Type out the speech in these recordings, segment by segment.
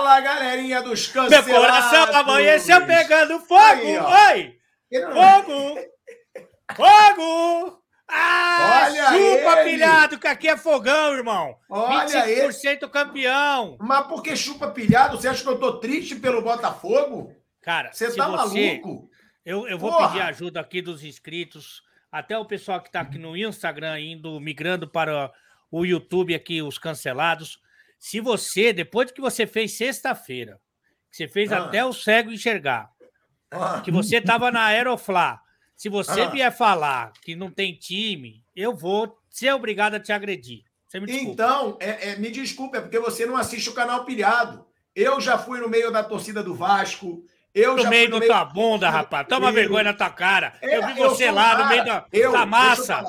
Fala, galerinha dos cancelados. Meu coração amanheceu pegando fogo. Aí. Oi! Fogo! Fogo! Ah, Olha chupa, ele. pilhado, que aqui é fogão, irmão. Olha 25% campeão. Mas por que chupa pilhado? Você acha que eu tô triste pelo Botafogo? Cara, Você tá você... maluco? Eu, eu vou Porra. pedir ajuda aqui dos inscritos, até o pessoal que está aqui no Instagram, indo, migrando para o YouTube aqui, os cancelados. Se você, depois que você fez sexta-feira, que você fez Ah. até o cego enxergar, Ah, que você estava na Aeroflá, se você Ah. vier falar que não tem time, eu vou ser obrigado a te agredir. Me. Então, é- é, me desculpe, é porque você não assiste o canal pilhado. Eu já fui no meio da torcida do Vasco. Eu no já meio fui da tua bunda, rapaz. Toma Eu- vergonha na tua cara. É, eu vi você um lá no cara- meio da, eu, da eu massa.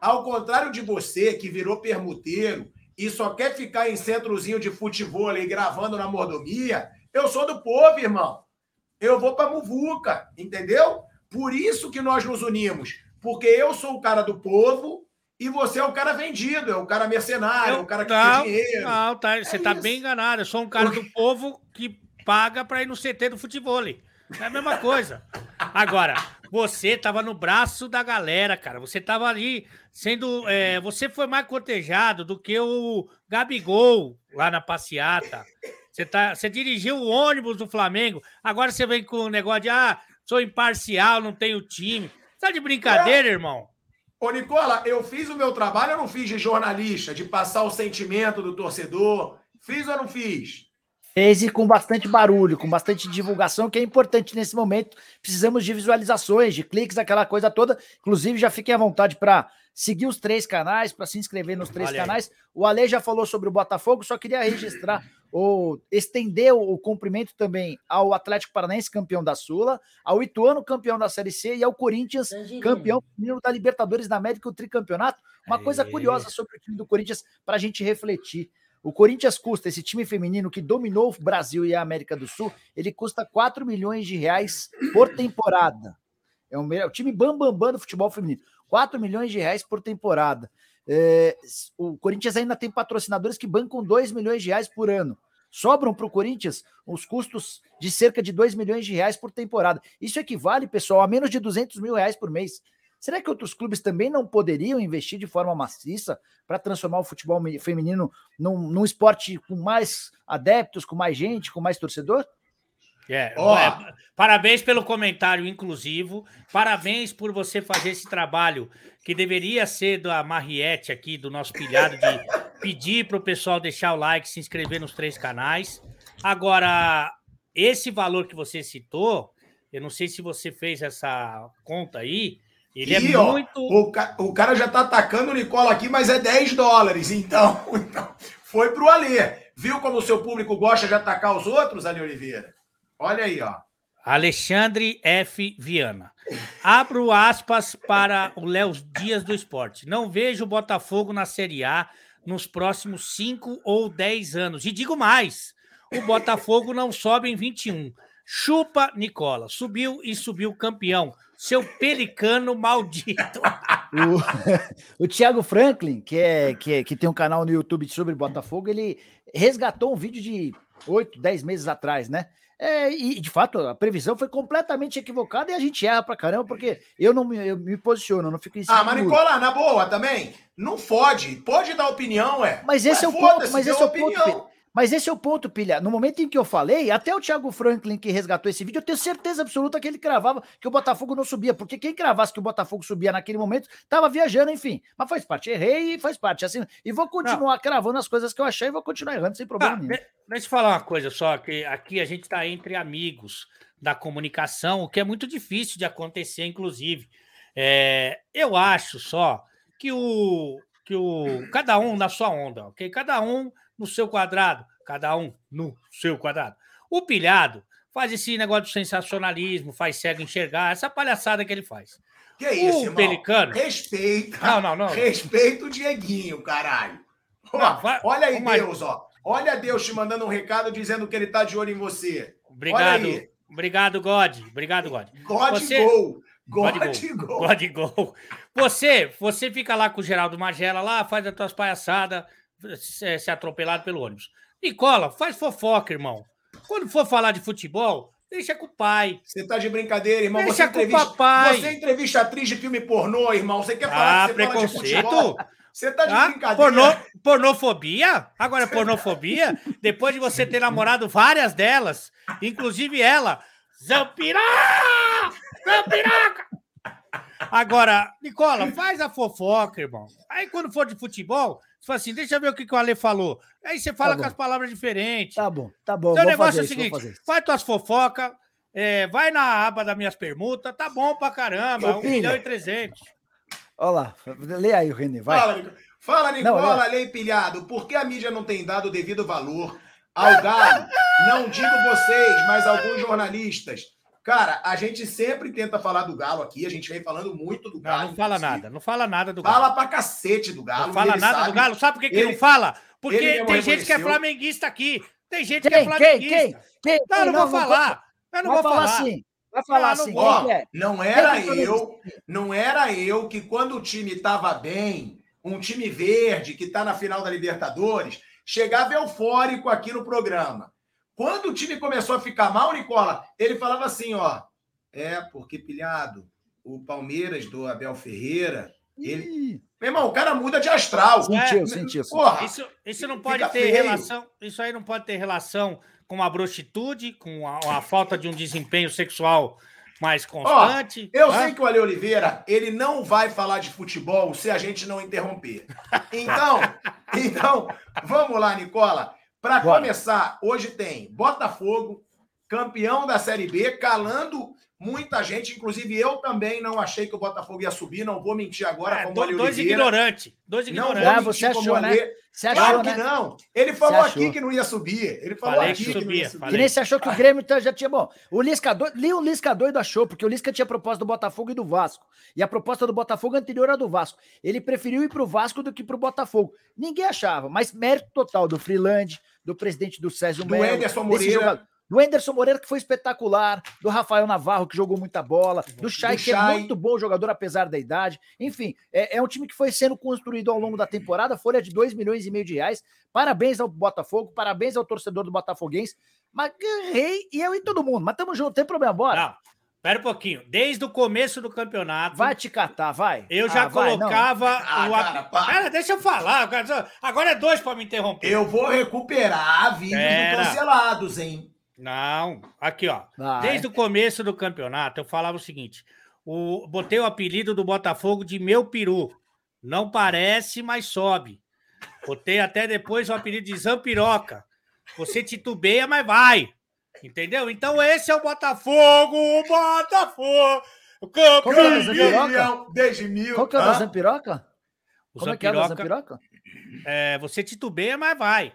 Ao contrário de você, que virou permuteiro e só quer ficar em centrozinho de futebol e gravando na mordomia, eu sou do povo, irmão. Eu vou pra Muvuca, entendeu? Por isso que nós nos unimos. Porque eu sou o cara do povo e você é o cara vendido, é o cara mercenário, Eu- o cara que não, quer dinheiro. Não, tá, você tá isso. bem enganado. Eu sou um cara do povo que paga pra ir no CT do futebol. É a mesma coisa. Agora, você tava no braço da galera, cara. Você tava ali sendo. é, você foi mais cotejado do que o Gabigol lá na passeata. Você, tá, você dirigiu o ônibus do Flamengo. Agora você vem com o negócio de ah, sou imparcial, não tenho time. Tá de brincadeira, irmão? Ô, Nicola, eu fiz o meu trabalho, eu não fiz de jornalista, de passar o sentimento do torcedor. Fiz ou não fiz? Fez e com bastante barulho, com bastante divulgação, que é importante nesse momento. Precisamos de visualizações, de cliques, aquela coisa toda. Inclusive, já fiquem à vontade para seguir os três canais, para se inscrever nos três Olha aí. canais. O Ale já falou sobre o Botafogo, só queria registrar ou estender o, o cumprimento também ao Atlético Paranaense, campeão da Sula, ao Ituano, campeão da Série C, e ao Corinthians, campeão feminino da Libertadores da América, o tricampeonato. Uma coisa Aê. curiosa sobre o time do Corinthians para a gente refletir. O Corinthians custa, esse time feminino que dominou o Brasil e a América do Sul, ele custa 4 milhões de reais por temporada. É o o time bambambam bam, bam do futebol feminino. 4 milhões de reais por temporada. É, o Corinthians ainda tem patrocinadores que bancam 2 milhões de reais por ano. Sobram para o Corinthians os custos de cerca de 2 milhões de reais por temporada. Isso equivale, pessoal, a menos de 200 mil reais por mês. Será que outros clubes também não poderiam investir de forma maciça para transformar o futebol feminino num, num esporte com mais adeptos, com mais gente, com mais torcedor? É, Ó. é, parabéns pelo comentário inclusivo. Parabéns por você fazer esse trabalho que deveria ser da Mariette aqui, do nosso pilhado, de pedir para o pessoal deixar o like, se inscrever nos três canais. Agora, esse valor que você citou, eu não sei se você fez essa conta aí, ele Ih, é ó, muito. o, ca- o cara já tá atacando o Nicola aqui, mas é 10 dólares. Então, então foi pro Alê. Viu como o seu público gosta de atacar os outros, Ali Oliveira? Olha aí, ó. Alexandre F. Viana. Abro aspas para o Léo Dias do Esporte. Não vejo o Botafogo na Série A nos próximos 5 ou 10 anos. E digo mais: o Botafogo não sobe em 21. Chupa, Nicola. Subiu e subiu campeão. Seu pelicano maldito. O, o Thiago Franklin, que, é, que, é- que tem um canal no YouTube sobre Botafogo, ele resgatou um vídeo de 8, 10 meses atrás, né? É, e de fato, a previsão foi completamente equivocada e a gente erra pra caramba, porque eu não me, eu me posiciono, eu não fico em cima Ah, mas. Nicola, na boa também, não fode. Pode dar opinião, é. Mas esse é o ponto, mas esse é o ponto, opinião. Pilha. Mas esse é o ponto, Pilha. No momento em que eu falei, até o Thiago Franklin que resgatou esse vídeo, eu tenho certeza absoluta que ele cravava que o Botafogo não subia, porque quem cravasse que o Botafogo subia naquele momento estava viajando, enfim. Mas faz parte, errei e faz parte. Assim, e vou continuar cravando as coisas que eu achei e vou continuar errando sem problema Ah, nenhum. de- deixa eu falar uma coisa só, que aqui a gente está entre amigos da comunicação, o que é muito difícil de acontecer, inclusive. É, eu acho só que o, que o cada um na sua onda, ok? Cada um no seu quadrado, cada um no seu quadrado. O pilhado faz esse negócio de sensacionalismo, faz cego enxergar, essa palhaçada que ele faz. Que isso, o irmão? pelicano. Respeita. Não, não, não. Respeita o Dieguinho, caralho. Ó, Não, vai- olha aí. Deus, ó. Olha Deus te mandando um recado dizendo que ele tá de olho em você. Obrigado, obrigado, God. Obrigado, God. God Você- Gol. God God Gol. Gol. God Gol. Você, você fica lá com o Geraldo Magela lá, faz as tuas palhaçadas, se, se atropelado pelo ônibus. Nicola, faz fofoca, irmão. quando for falar de futebol, deixa com o pai. Você tá de brincadeira, irmão. Deixa você com o papai. Você entrevista atriz de filme pornô, irmão. Você quer falar Ah, que você fala de preconceito? Você tá de Ah, brincadeira. pornô, pornofobia? Agora é pornofobia? Depois de você ter namorado várias delas, inclusive ela, Zampirá! Zampiraca! Agora, Nicola, faz a fofoca, irmão. Aí quando for de futebol, você fala assim, deixa eu ver o que, que o Ale falou. Aí você fala Tá com as palavras diferentes. Tá bom, tá bom. Então o negócio fazer é o seguinte: isso. faz tuas fofocas, é, vai na aba das minhas permutas, tá bom pra caramba, Ô, 1 filha. milhão e 300. Olha lá, lê aí, Renê, vai. Fala, Nicola. Fala, Não, Nicola, Lei Pilhado. Por que a mídia não tem dado o devido valor ao Galo? Não digo vocês, mas alguns jornalistas. Cara, a gente sempre tenta falar do Galo aqui. A gente vem falando muito do Não, Galo. não fala inclusive. nada, não fala nada do Galo. Fala pra cacete do Galo. Não fala nada sabe. do Galo. Sabe por que, que Ele- não fala? Porque tem gente que é reconheceu. flamenguista aqui. Tem gente que é Quem, quem, flamenguista. quem? Quem? Não, eu não, vou vou- falar. Eu não vou falar falar. assim. Vai falar Não, não assim. Quem é? Não era Quem foi eu, não era eu que quando o time estava bem, um time verde que está na final da Libertadores, chegava eufórico aqui no programa. Quando o time começou a ficar mal, Nicola, ele falava assim, ó, é porque pilhado, o Palmeiras do Abel Ferreira, ele, Ih, meu irmão, o cara muda de astral. Sentiu, É, sentiu. Isso, isso não pode ter feio. relação. Isso aí não pode ter relação com a brostitude, com a, a falta de um desempenho sexual mais constante. Eu né? sei que o Ale Oliveira, ele não vai falar de futebol se a gente não interromper. Então, então vamos lá, Nicola. Para começar, hoje tem Botafogo, campeão da Série B, calando muita gente. Inclusive, eu também não achei que o Botafogo ia subir. Não vou mentir agora, É, dois Oliveira. ignorantes. Dois Não vou ignorantes. Ah, mentir você achou, né? Você achou, Claro né? que não. Ele falou aqui que não ia subir. Ele falou Falei aqui que que, não subia, ia subir. falei. Que nem você achou que o Grêmio então já tinha. Bom, o Lisca doido, li o Lisca doido achou, porque o Lisca tinha proposta do Botafogo e do Vasco. E a proposta do Botafogo anterior à do Vasco. Ele preferiu ir pro Vasco do que pro Botafogo. Ninguém achava, mas mérito total do Freeland, do presidente do César Do Melo, Ederson desse Moreira. do Anderson Moreira, que foi espetacular, do Rafael Navarro, que jogou muita bola, do Chay, Do que é muito bom jogador, apesar da idade. Enfim, é, é um time que foi sendo construído ao longo da temporada, folha de 2 milhões e meio de reais. Parabéns ao Botafogo, parabéns ao torcedor do Botafoguense. Mas errei e eu e todo mundo. Mas tamo junto, não tem problema, bora. Não, pera um pouquinho. Desde o começo do campeonato, Vai te catar, vai. eu já Ah, vai, colocava Ah, o. cara, para. Pera, deixa eu falar. cara. Agora é dois para me interromper. Eu vou recuperar vídeos cancelados, hein? Não, aqui ó. Vai. Desde o começo do campeonato, eu falava o seguinte: o, botei o apelido do Botafogo de meu peru. Não parece, mas sobe. Botei até depois o apelido de Zampiroca. Você titubeia, mas vai. Entendeu? Então esse é o Botafogo, o Botafogo. O é, campeão. Zampiroca? Desde mil. Qual que é o da Zampiroca? O Como é que é o da Zampiroca, Zampiroca? é, você titubeia, mas vai.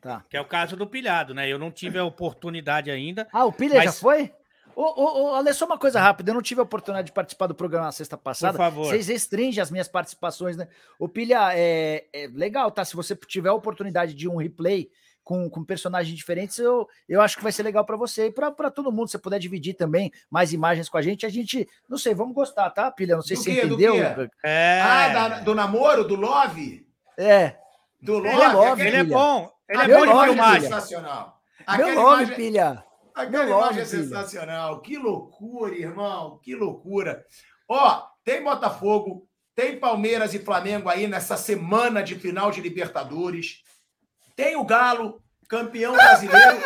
Tá. Que é o caso do pilhado, né? Eu não tive a oportunidade ainda. Ah, o Pilha já Mas- foi? Ô, ô, ô, Ale, só uma coisa rápida. Eu não tive a oportunidade de participar do programa na sexta passada. favor. Vocês restringem as minhas participações, né? O Pilha, é, é legal, tá? Se você tiver a oportunidade de um replay com, com personagens diferentes, eu, eu acho que vai ser legal pra você e pra pra todo mundo. Se você puder dividir também mais imagens com a gente, a gente, não sei, vamos gostar, tá, Pilha? Não sei Do se você quê? Do entendeu. quê? É, Ah, da- do namoro, do Love? É, Do Love? Ele é love, aquele- ele é bom. Ele é aquela bom de filmagem. Pilha. sensacional. meu Aquela nome, imagem, Pilha. aquela meu imagem é Pilha. sensacional. Que loucura, irmão. Que loucura. Ó, tem Botafogo, tem Palmeiras e Flamengo aí nessa semana de final de Libertadores. Tem o Galo, campeão brasileiro.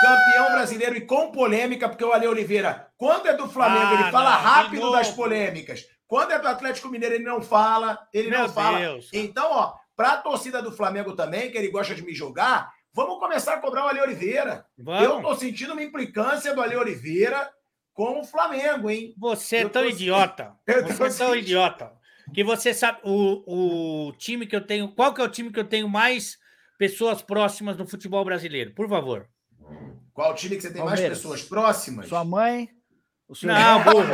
campeão brasileiro e com polêmica, porque o Ale Oliveira, quando é do Flamengo, Ah, ele fala não, rápido das polêmicas. Quando é do Atlético Mineiro, ele não fala, ele Meu não fala. Deus. Então, ó, pra torcida do Flamengo também, que ele gosta de me jogar, vamos começar a cobrar o Ale Oliveira. Eu Vamos. tô sentindo uma implicância do Ale Oliveira com o Flamengo, hein? Você é Eu tão tô- idiota. Eu Você é tão sentindo. idiota. Que você sabe o, o time que eu tenho. Qual que é o time que eu tenho mais pessoas próximas no futebol brasileiro? Por favor. Qual time que você tem mais Palmeiras. pessoas próximas? Sua mãe, o seu Não, burro.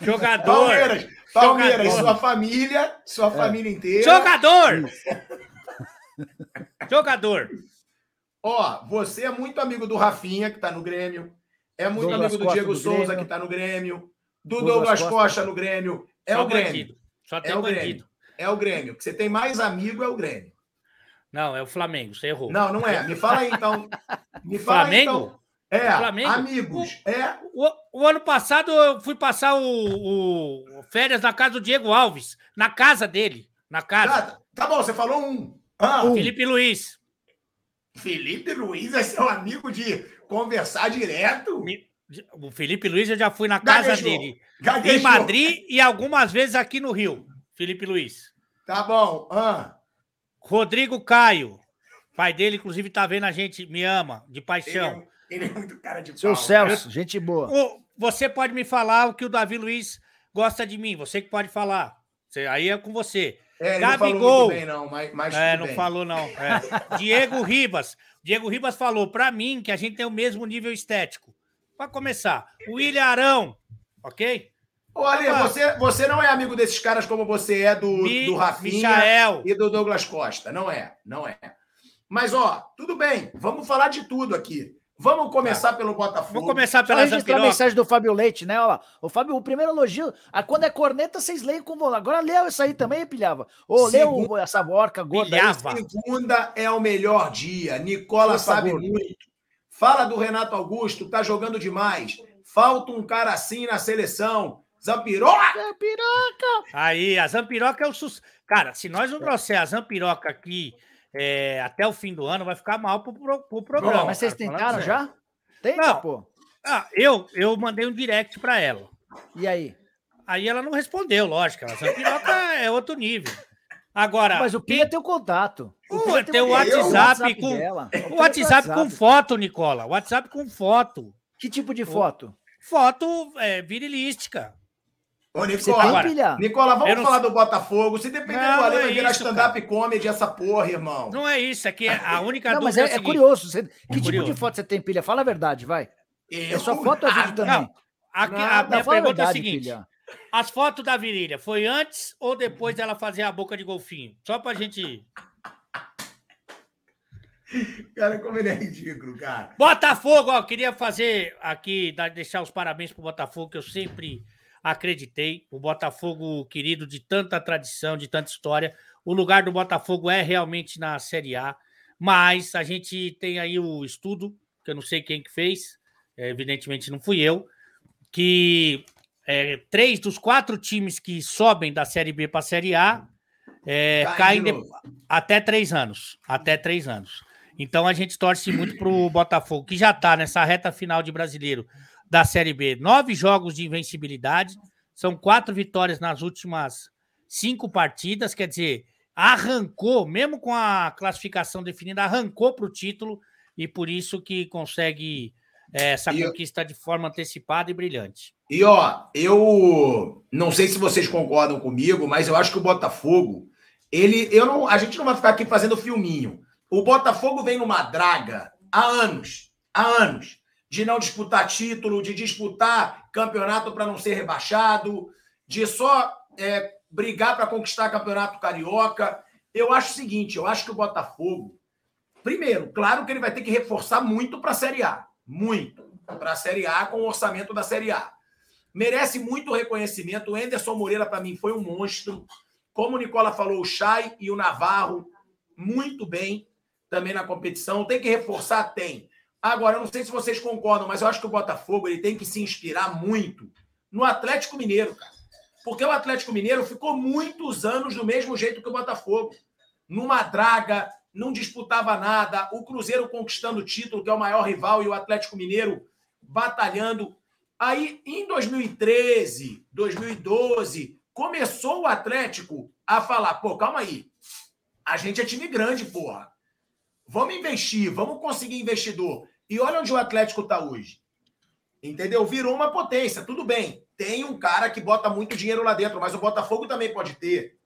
Jogador. Palmeiras. Palmeiras, Jogador. sua família, sua família inteira. Jogador. Jogador. Ó, você é muito amigo do Rafinha, que tá no Grêmio. É muito Douglas amigo do Costa Diego do Souza, Grêmio. que tá no Grêmio. Do Douglas Douglas, Costa. Costa. no Grêmio. É Só o Grêmio. bandido. Só tem É o bandido. Grêmio. É o Grêmio. Que você tem mais amigo é o Grêmio. Não, é o Flamengo. Você errou. Não, não é. Me fala aí, então. Me fala, Flamengo? então. É, Flamengo? amigos. É. O, o ano passado eu fui passar o, o férias na casa do Diego Alves, na casa dele, na casa. Tá, tá bom, você falou um. Ah, Felipe Luiz. Felipe Luiz é seu amigo de conversar direto? Me- O Felipe Luiz eu já fui na casa Gaguejou. dele, em Gaguejou. Madrid e algumas vezes aqui no Rio. Felipe Luiz. Tá bom. Ah, Rodrigo Caio. Pai dele, inclusive, tá vendo a gente, me ama, de ele, paixão. é, ele é muito cara de Seu pau. Celso, gente boa. O- você pode me falar o que o Davi Luiz gosta de mim. Você que pode falar. Você- aí é com você. É, ele não falou Gabigol. muito bem, não, mas, mas É, não bem. falou, não. É. Diego Ribas. Diego Ribas falou para mim que a gente tem o mesmo nível estético. Para começar, o William Arão, Olha, Opa. você, você não é amigo desses caras como você é do, Mi- do Rafinha Michael. e do Douglas Costa. Não é, não é. Mas, ó, tudo bem. Vamos falar de tudo aqui. Vamos começar pelo Botafogo. Vou começar pela registrar a mensagem do Fábio Leite, né? Olha lá. O Fábio, o primeiro elogio. Ah, quando é corneta, vocês leem com vontade. Agora leu isso aí também, pilhava. Ô, leu Segundo- essa orca gorda aí. Segunda é o melhor dia. Nicola Por sabe favor. muito. Fala do Renato Augusto, tá jogando demais. Falta um cara assim na seleção. Zampiroca! É, piroca. Aí, a Zampiroca é o sus... Cara, se nós não trouxer a Zampiroca aqui é, até o fim do ano, vai ficar mal pro, pro, pro programa. Bom, Mas vocês cara, tentaram sério. já? Tenta, Não. pô. Ah, eu, eu mandei um direct para ela. E aí? Aí ela não respondeu, lógico. A Zampiroca é outro nível. Agora, Mas o Pia tem o contato. Pô, Pia tem o contato. WhatsApp com- o tem WhatsApp com foto, Nicola. WhatsApp com foto. Que tipo de foto? Foto é, virilística. Ô, Nicola, pilha? Nicola, Eu vamos não falar do Botafogo. Se depender Não, do Ale, é vai virar isso, stand-up comedy essa porra, irmão. Não é isso, é que a única Não, mas dúvida é, é, é curioso. Você- que tipo curioso. de foto você tem, pilha? Fala a verdade, vai. É Eu- só foto ou é vídeo também? não. A, a Nada, minha a pergunta é a verdade, seguinte: pilha. as fotos da virilha foi antes ou depois dela fazer a boca de golfinho? Só pra gente. Cara, como ele é ridículo, cara. Botafogo, ó, queria fazer aqui, deixar os parabéns pro Botafogo, que eu sempre acreditei. O Botafogo, querido, de tanta tradição, de tanta história. O lugar do Botafogo é realmente na Série A, mas a gente tem aí o estudo, que eu não sei quem que fez, é, evidentemente não fui eu, que é, três dos quatro times que sobem da Série B para a Série A é, caem de até três anos. Até três anos. Então a gente torce muito para o Botafogo, que já está nessa reta final de brasileiro da Série B. Nove jogos de invencibilidade, são quatro vitórias nas últimas cinco partidas, quer dizer, arrancou, mesmo com a classificação definida, arrancou para o título e por isso que consegue é, essa E eu- conquista de forma antecipada e brilhante. E ó, eu não sei se vocês concordam comigo, mas eu acho que o Botafogo, ele, eu não, a gente não vai ficar aqui fazendo filminho. O Botafogo vem numa draga há anos, há anos, de não disputar título, de disputar campeonato para não ser rebaixado, de só é, brigar para conquistar campeonato carioca. Eu acho o seguinte, eu acho que o Botafogo, primeiro, claro que ele vai ter que reforçar muito para a Série A, muito para a Série A com o orçamento da Série A merece muito reconhecimento. O Anderson Moreira, para mim, foi um monstro. Como o Nicola falou, o Chay e o Navarro, muito bem também na competição. Tem que reforçar? Tem. Agora, eu não sei se vocês concordam, mas eu acho que o Botafogo ele tem que se inspirar muito no Atlético Mineiro, cara. Porque o Atlético Mineiro ficou muitos anos do mesmo jeito que o Botafogo. Numa draga, não disputava nada. O Cruzeiro conquistando o título, que é o maior rival, e o Atlético Mineiro batalhando. Aí, em 2013, 2012, começou o Atlético a falar: pô, calma aí. A gente é time grande, porra. Vamos investir, vamos conseguir investidor. E olha onde o Atlético está hoje. Entendeu? Virou uma potência. Tudo bem. Tem um cara que bota muito dinheiro lá dentro, mas o Botafogo também pode ter.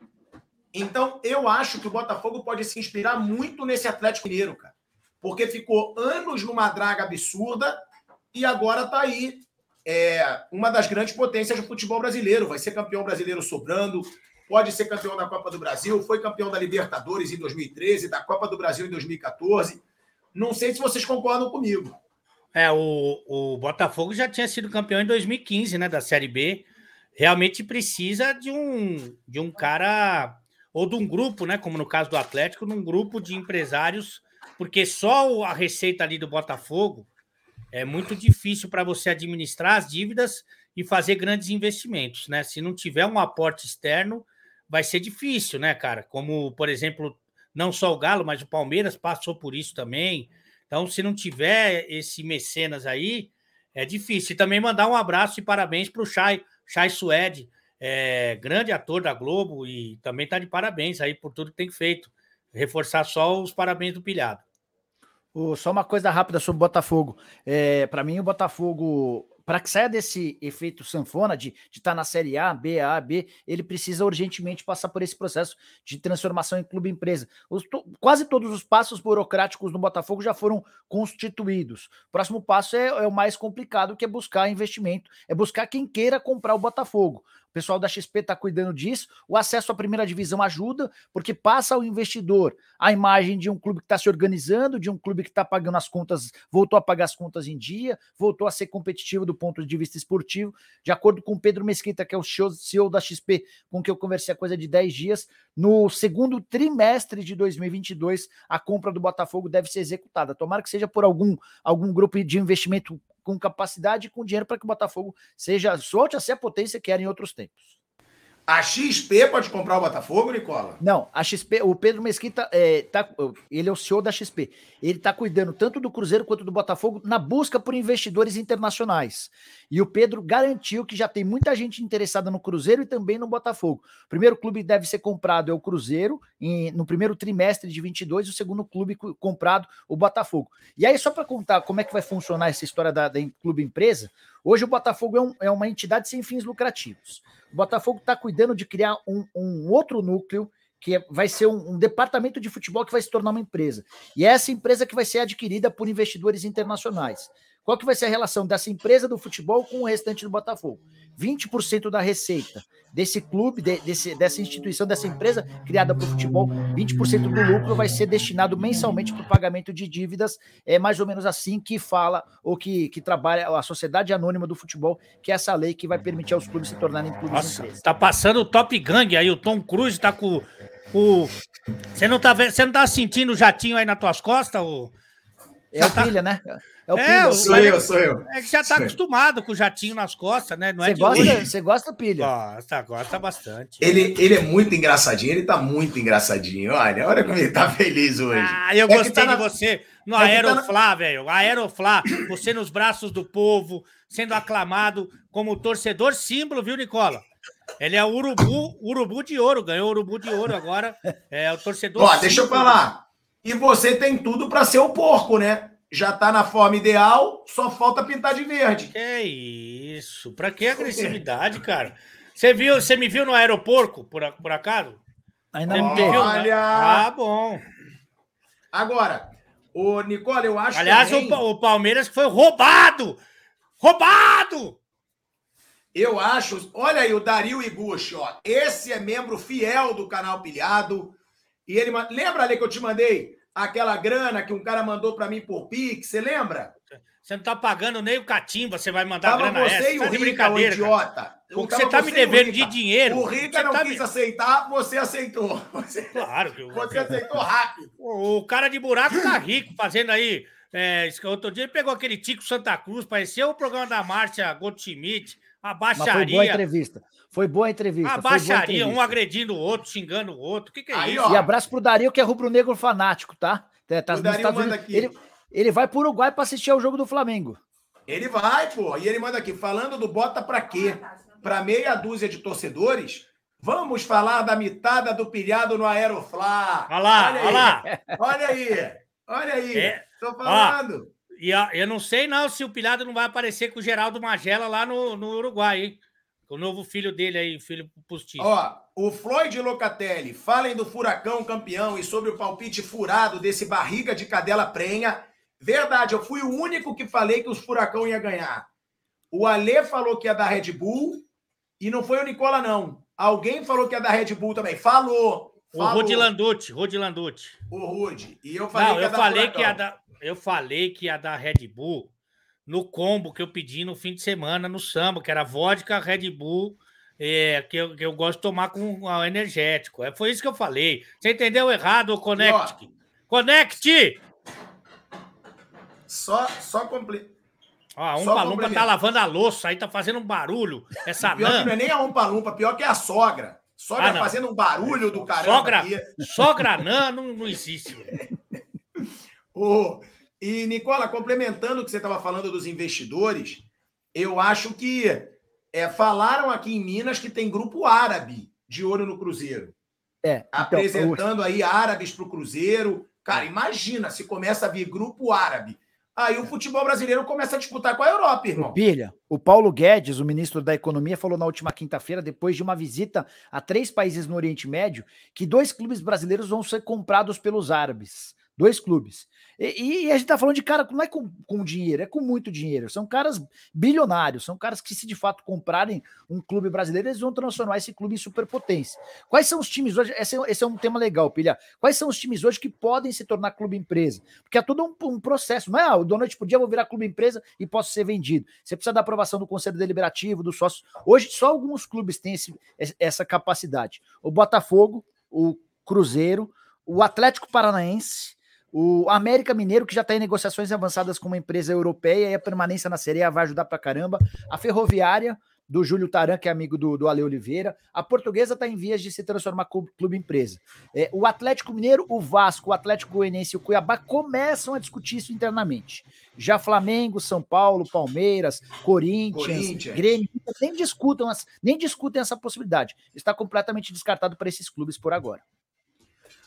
Então, eu acho que o Botafogo pode se inspirar muito nesse Atlético Mineiro, cara. Porque ficou anos numa draga absurda e agora está aí é, uma das grandes potências do futebol brasileiro. Vai ser campeão brasileiro sobrando, pode ser campeão da Copa do Brasil, foi campeão da Libertadores em 2013, da Copa do Brasil em 2014. Não sei se vocês concordam comigo. É, o, o Botafogo já tinha sido campeão em 2015, né, da Série B. Realmente precisa de um, de um cara, ou de um grupo, né, como no caso do Atlético, num grupo de empresários porque só a receita ali do Botafogo é muito difícil para você administrar as dívidas e fazer grandes investimentos, né? Se não tiver um aporte externo, vai ser difícil, né, cara? Como, por exemplo, não só o Galo, mas o Palmeiras passou por isso também. Então, se não tiver esse mecenas aí, é difícil. E também mandar um abraço e parabéns para o Chay, Chay Suede, é, grande ator da Globo e também está de parabéns aí por tudo que tem feito. Reforçar só os parabéns do pilhado. só uma coisa rápida sobre o Botafogo. É, para mim, o Botafogo para que saia desse efeito sanfona de estar tá na Série A, B, A, B, ele precisa urgentemente passar por esse processo de transformação em clube-empresa. Quase todos os passos burocráticos no Botafogo já foram constituídos. O próximo passo é, é o mais complicado, que é buscar investimento, é buscar quem queira comprar o Botafogo pessoal da XP está cuidando disso. O acesso à primeira divisão ajuda, porque passa ao investidor a imagem de um clube que está se organizando, de um clube que está pagando as contas, voltou a pagar as contas em dia, voltou a ser competitivo do ponto de vista esportivo. De acordo com o Pedro Mesquita, que é o CEO da XP, com quem eu conversei há coisa de 10 dias, no segundo trimestre de 2022, a compra do Botafogo deve ser executada. Tomara que seja por algum, algum grupo de investimento com capacidade e com dinheiro para que o Botafogo seja solte a ser a potência que era em outros tempos. A XP pode comprar o Botafogo, Nicola? Não, a XP, o Pedro Mesquita, é, tá, ele é o CEO da XP. Ele está cuidando tanto do Cruzeiro quanto do Botafogo na busca por investidores internacionais. E o Pedro garantiu que já tem muita gente interessada no Cruzeiro e também no Botafogo. O primeiro clube deve ser comprado é o Cruzeiro, em, no primeiro trimestre de 22, e o segundo clube comprado, o Botafogo. E aí, só para contar como é que vai funcionar essa história da, da clube empresa, hoje o Botafogo é, um, é uma entidade sem fins lucrativos. O Botafogo está cuidando de criar um, um outro núcleo que é, vai ser um, um, departamento de futebol que vai se tornar uma empresa. E é essa empresa que vai ser adquirida por investidores internacionais. Qual que vai ser a relação dessa empresa do futebol com o restante do Botafogo? 20% da receita desse clube, de, desse, dessa instituição, dessa empresa criada para o futebol, 20% do lucro vai ser destinado mensalmente para o pagamento de dívidas. É mais ou menos assim que fala ou que, que trabalha a Sociedade Anônima do Futebol, que é essa lei que vai permitir aos clubes se tornarem clubes Nossa, empresas. Tá passando o Top Gang aí, o Tom Cruise tá com o. Você não tá vendo, você não tá sentindo o jatinho aí nas tuas costas? Ou... É o pilha, né? É o é, pilha. Sou eu, sou eu. É que já tá acostumado com o jatinho nas costas, né? Não é você, gosta, você gosta do pilha? Gosta, gosta bastante. Ele, ele é muito engraçadinho, ele tá muito engraçadinho. Olha, olha como ele tá feliz hoje. Ah, eu é gostei tá de você no é Aeroflá, tá na... velho. Aeroflá, você nos braços do povo, sendo aclamado como torcedor símbolo, viu, Nicola? Ele é o urubu, urubu de ouro, ganhou urubu de ouro agora. É o torcedor. Ó, deixa eu falar. E você tem tudo para ser o porco, né? Já está na forma ideal, só falta pintar de verde. Que isso? Para que agressividade, cara? Você viu, você me viu no aeroporto, por, por acaso? Ainda não viu, Olha! Ah, bom. Agora, o Nicola, eu acho Aliás, também... o, o Palmeiras foi roubado! Roubado! Eu acho, olha aí o Dario Iguchi, ó. Esse é membro fiel do canal Pilhado. E ele lembra ali que eu te mandei aquela grana que um cara mandou para mim por Pix, você lembra? Você não tá pagando nem o catimba, você vai mandar tava grana você essa. E o tá brincadeira, o idiota. Porque você tá me devendo de dinheiro. O Rica não tá quis me... aceitar, você aceitou. Você... Claro que eu... Você aceitou rápido. O cara de buraco tá rico, fazendo aí... É, outro dia ele pegou aquele Tico Santa Cruz, parecia o programa da Márcia Goldschmidt, a baixaria. Mas foi boa entrevista. Foi boa a entrevista. A baixaria, um agredindo o outro, xingando o outro. O que, que é Aí, isso? Ó. E abraço pro Dario, que é rubro-negro fanático, tá? tá, tá o Dario manda aqui. Ele, ele vai pro Uruguai para assistir ao jogo do Flamengo. Ele vai, pô. E ele manda aqui, falando do Bota pra quê? Pra meia dúzia de torcedores, vamos falar da mitada do pilhado no Aeroflá. Olha lá, olha, olha lá. Olha aí, olha aí. É. Tô falando. Ó, e eu não sei não se o pilhado não vai aparecer com o Geraldo Magela lá no, no Uruguai, hein? O novo filho dele aí, filho postiço. Ó, o Floyd Locatelli, falem do Furacão campeão e sobre o palpite furado desse barriga de cadela prenha. Verdade, eu fui o único que falei que os Furacão ia ganhar. O Alê falou que ia dar Red Bull e não foi o Nicola, não. Alguém falou que ia dar Red Bull também. Falou. O Rudy Landucci, Rudy Landucci. O Rudy. E eu falei não, que ia eu dar falei que ia dar, Eu falei que ia dar Red Bull no combo que eu pedi no fim de semana no samba, que era vodka, Red Bull, é, que, eu, que eu gosto de tomar com energético. É, foi isso que eu falei. Você entendeu errado, Connect? Connect! Só, só completo. Ó, um palumpa tá lavando a louça, aí tá fazendo um barulho. Essa pior nã... que não é nem a um palumpa, pior que é a sogra. Sogra ah, fazendo um barulho do caramba. Sogra, aqui. sogra nã não, não existe. oh, e, Nicola, complementando o que você estava falando dos investidores, eu acho que é, falaram aqui em Minas que tem grupo árabe de olho no Cruzeiro. É, então, apresentando aí árabes para o Cruzeiro. Cara, imagina se começa a vir grupo árabe Aí o futebol brasileiro começa a disputar com a Europa, irmão. Pilha, o Paulo Guedes, o ministro da Economia, falou na última quinta-feira, depois de uma visita a três países no Oriente Médio, que dois clubes brasileiros vão ser comprados pelos árabes. Dois clubes. E, e, a gente tá falando de cara, não é com, com dinheiro, é com muito dinheiro. São caras bilionários, são caras que, se de fato comprarem um clube brasileiro, eles vão transformar esse clube em superpotência. Quais são os times hoje? Esse é, esse é um tema legal, Pilha. Quais são os times hoje que podem se tornar clube empresa? Porque é todo um, um processo. Não é, ah, do noite pro dia eu vou virar clube empresa e posso ser vendido. Você precisa da aprovação do Conselho Deliberativo, dos sócios. Hoje, só alguns clubes têm esse, essa capacidade. O Botafogo, o Cruzeiro, o Atlético Paranaense o América Mineiro, que já está em negociações avançadas com uma empresa europeia, e a permanência na Sereia vai ajudar para caramba. A Ferroviária, do Júlio Taran, que é amigo do, do Ale Oliveira. A Portuguesa está em vias de se transformar clube, clube empresa. É, o Atlético Mineiro, o Vasco, o Atlético Goianiense e o Cuiabá começam a discutir isso internamente. Já Flamengo, São Paulo, Palmeiras, Corinthians, Corinthians. Grêmio, nem discutam, nem discutem essa possibilidade. Está completamente descartado para esses clubes por agora.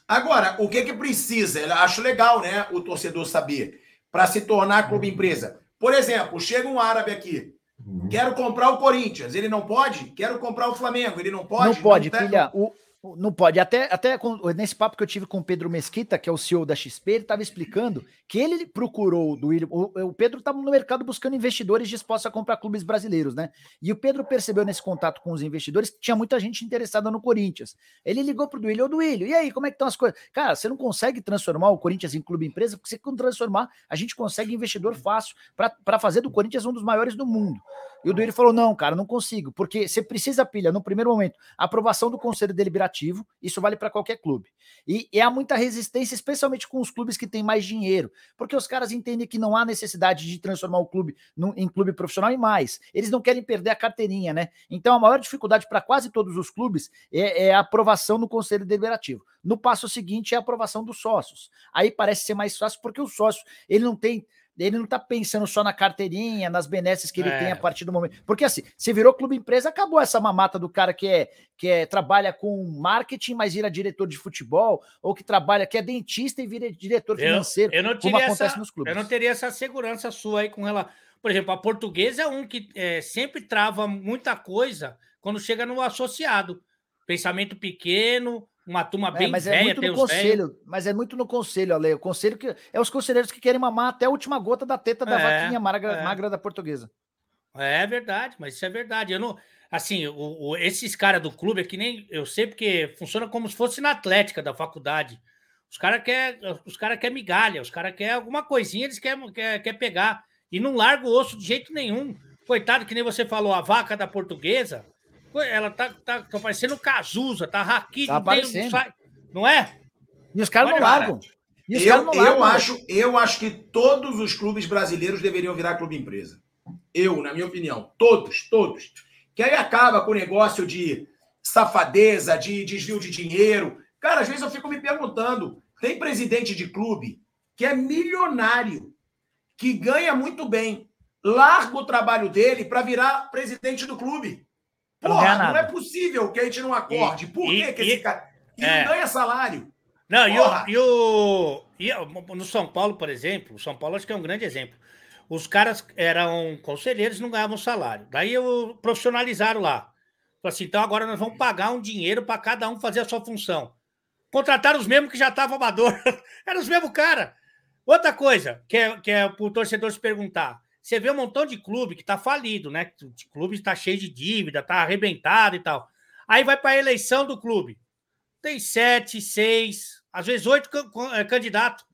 Agora, o que que precisa? Eu acho legal, né, o torcedor saber, para se tornar clube empresa. Por exemplo, chega um árabe aqui, uhum. quero comprar o Corinthians, ele não pode? Quero comprar o Flamengo, ele não pode? Não pode, não filha. O, não pode. Até, até nesse papo que eu tive com o Pedro Mesquita, que é o CEO da XP, ele estava explicando que ele procurou do William. O, o Pedro estava no mercado buscando investidores dispostos a comprar clubes brasileiros, né? E o Pedro percebeu nesse contato com os investidores que tinha muita gente interessada no Corinthians. Ele ligou pro Duílio, ô Duílio, e aí, como é que estão as coisas? Cara, você não consegue transformar o Corinthians em clube empresa, porque você transformar, a gente consegue investidor fácil para fazer do Corinthians um dos maiores do mundo. E o Duílio falou: não, cara, não consigo, porque você precisa, pilha, no primeiro momento, aprovação do Conselho Deliberativo, isso vale para qualquer clube. E, e há muita resistência, especialmente com os clubes que têm mais dinheiro, porque os caras entendem que não há necessidade de transformar o clube num, em clube profissional e mais. Eles não querem perder a carteirinha, né? Então a maior dificuldade para quase todos os clubes é, é a aprovação no Conselho Deliberativo. No passo seguinte é a aprovação dos sócios. Aí parece ser mais fácil porque o sócio ele não tem ele não está pensando só na carteirinha, nas benesses que ele é. tem a partir do momento. Porque assim, se virou clube empresa, acabou essa mamata do cara que é que é, trabalha com marketing, mas vira diretor de futebol, ou que trabalha, que é dentista e vira diretor financeiro. Eu, eu não como acontece essa, nos clubes. Eu não teria essa segurança sua aí com relação. Por exemplo, a portuguesa é um que é, sempre trava muita coisa quando chega no associado. Pensamento pequeno, uma turma é, bem é, mas é muito no conselho, mas é muito no conselho, Ale. O conselho que é os conselheiros que querem mamar até a última gota da teta da é, vaquinha magra, é. magra da portuguesa. É verdade, mas isso é verdade. Eu não, assim, o, o esses caras do clube é que nem eu sei porque funciona como se fosse na Atlética da faculdade. Os caras quer, os cara quer migalha, os caras quer alguma coisinha, eles querem quer, quer pegar e não larga o osso de jeito nenhum. Coitado, que nem você falou, a vaca da portuguesa, ela tá, tá, tá parecendo Cazuza, tá raquítico, tá não, não é? E os caras não largam. Eu, não eu, acho, eu acho que todos os clubes brasileiros deveriam virar clube empresa. Eu, na minha opinião. Todos, todos. Que aí acaba com o negócio de safadeza, de desvio de dinheiro. Cara, às vezes eu fico me perguntando: tem presidente de clube que é milionário, que ganha muito bem, larga o trabalho dele para virar presidente do clube. Porra, não, não, é possível que a gente não acorde. E, Por e, que, que esse cara. E é. não ganha salário. Não, e o, e o, e No São Paulo, por exemplo, o São Paulo acho que é um grande exemplo. Os caras eram conselheiros e não ganhavam salário. Daí eu profissionalizaram lá. Falei assim, então agora nós vamos pagar um dinheiro para cada um fazer a sua função. Contrataram os mesmos que já estavam amador. Eram os mesmos cara. Outra coisa que é, que é para o torcedor se perguntar. Você vê um montão de clube que está falido, né? O clube está cheio de dívida, está arrebentado e tal. Aí vai para a eleição do clube. Tem sete, seis, às vezes oito é, candidatos.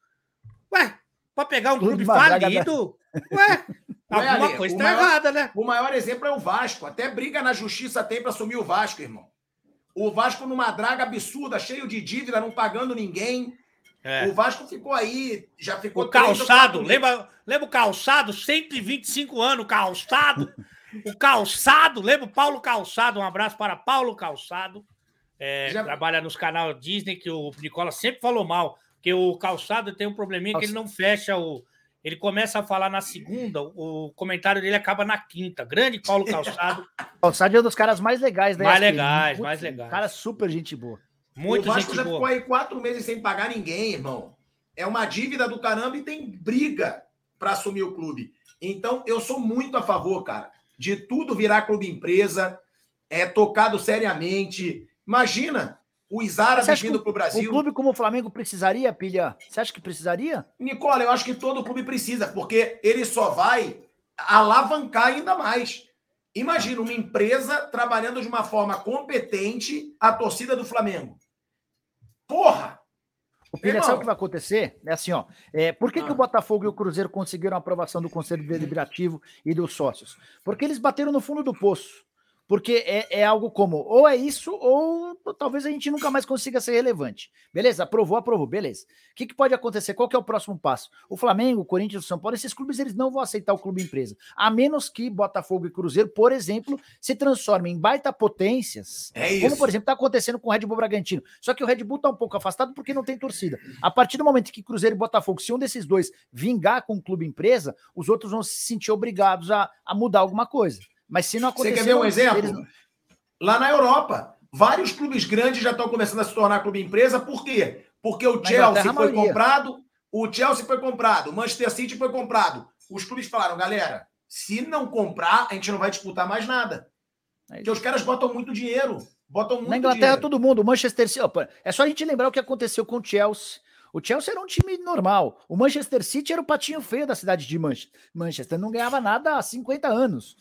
Ué, para pegar um clube falido, ué, alguma coisa está errada, né? O maior exemplo é o Vasco. Até briga na justiça tem para assumir o Vasco, irmão. O Vasco numa draga absurda, cheio de dívida, não pagando ninguém. É. O Vasco ficou aí, já ficou. O calçado, lembra, lembra o calçado? 125 anos, calçado. o calçado, lembra o Paulo Calçado? Um abraço para Paulo Calçado. É, já... Trabalha nos canal Disney, que o Nicola sempre falou mal, porque o calçado tem um probleminha que ele não fecha o. Ele começa a falar na segunda, o comentário dele acaba na quinta. Grande Paulo Calçado. Calçado é um dos caras mais legais da Mais legais, mais legais. Cara super gente boa. Muito o Vasco já ficou aí quatro meses sem pagar ninguém, irmão. É uma dívida do caramba e tem briga para assumir o clube. Então, eu sou muito a favor, cara, de tudo virar clube empresa, é tocado seriamente. Imagina o Isara vindo para o Brasil. Um clube como o Flamengo precisaria, Pilha? Você acha que precisaria? Nicola, eu acho que todo clube precisa, porque ele só vai alavancar ainda mais. Imagina uma empresa trabalhando de uma forma competente a torcida do Flamengo. Porra! O Pilha, sabe o que vai acontecer? É assim, ó. É, por que, ah. que o Botafogo e o Cruzeiro conseguiram a aprovação do Conselho Deliberativo e dos sócios? Porque eles bateram no fundo do poço. Porque é, é, algo como, ou é isso, ou talvez a gente nunca mais consiga ser relevante. Beleza? Aprovou, aprovou, beleza. O que, que pode acontecer? Qual é o próximo passo? O Flamengo, o Corinthians, o São Paulo, esses clubes eles não vão aceitar o clube empresa. A menos que Botafogo e Cruzeiro, por exemplo, se transformem em baita potências. É isso. Como, por exemplo, está acontecendo com o Red Bull Bragantino. Só que o Red Bull está um pouco afastado porque não tem torcida. A partir do momento que Cruzeiro e Botafogo, se um desses dois vingar com o clube empresa, os outros vão se sentir obrigados a, a mudar alguma coisa. Mas se não acontecer. Você quer ver um exemplo? Eles... Lá na Europa, vários clubes grandes já estão começando a se tornar clube empresa. Por quê? Porque o Chelsea foi comprado, o Chelsea foi comprado, o Manchester City foi comprado. Os clubes falaram, galera, se não comprar, a gente não vai disputar mais nada. É Porque os caras botam muito dinheiro. Botam muito Na Inglaterra, dinheiro. todo mundo, o Manchester City. É só a gente lembrar o que aconteceu com o Chelsea. O Chelsea era um time normal. O Manchester City era o patinho feio da cidade de Manchester. Não ganhava nada há 50 anos.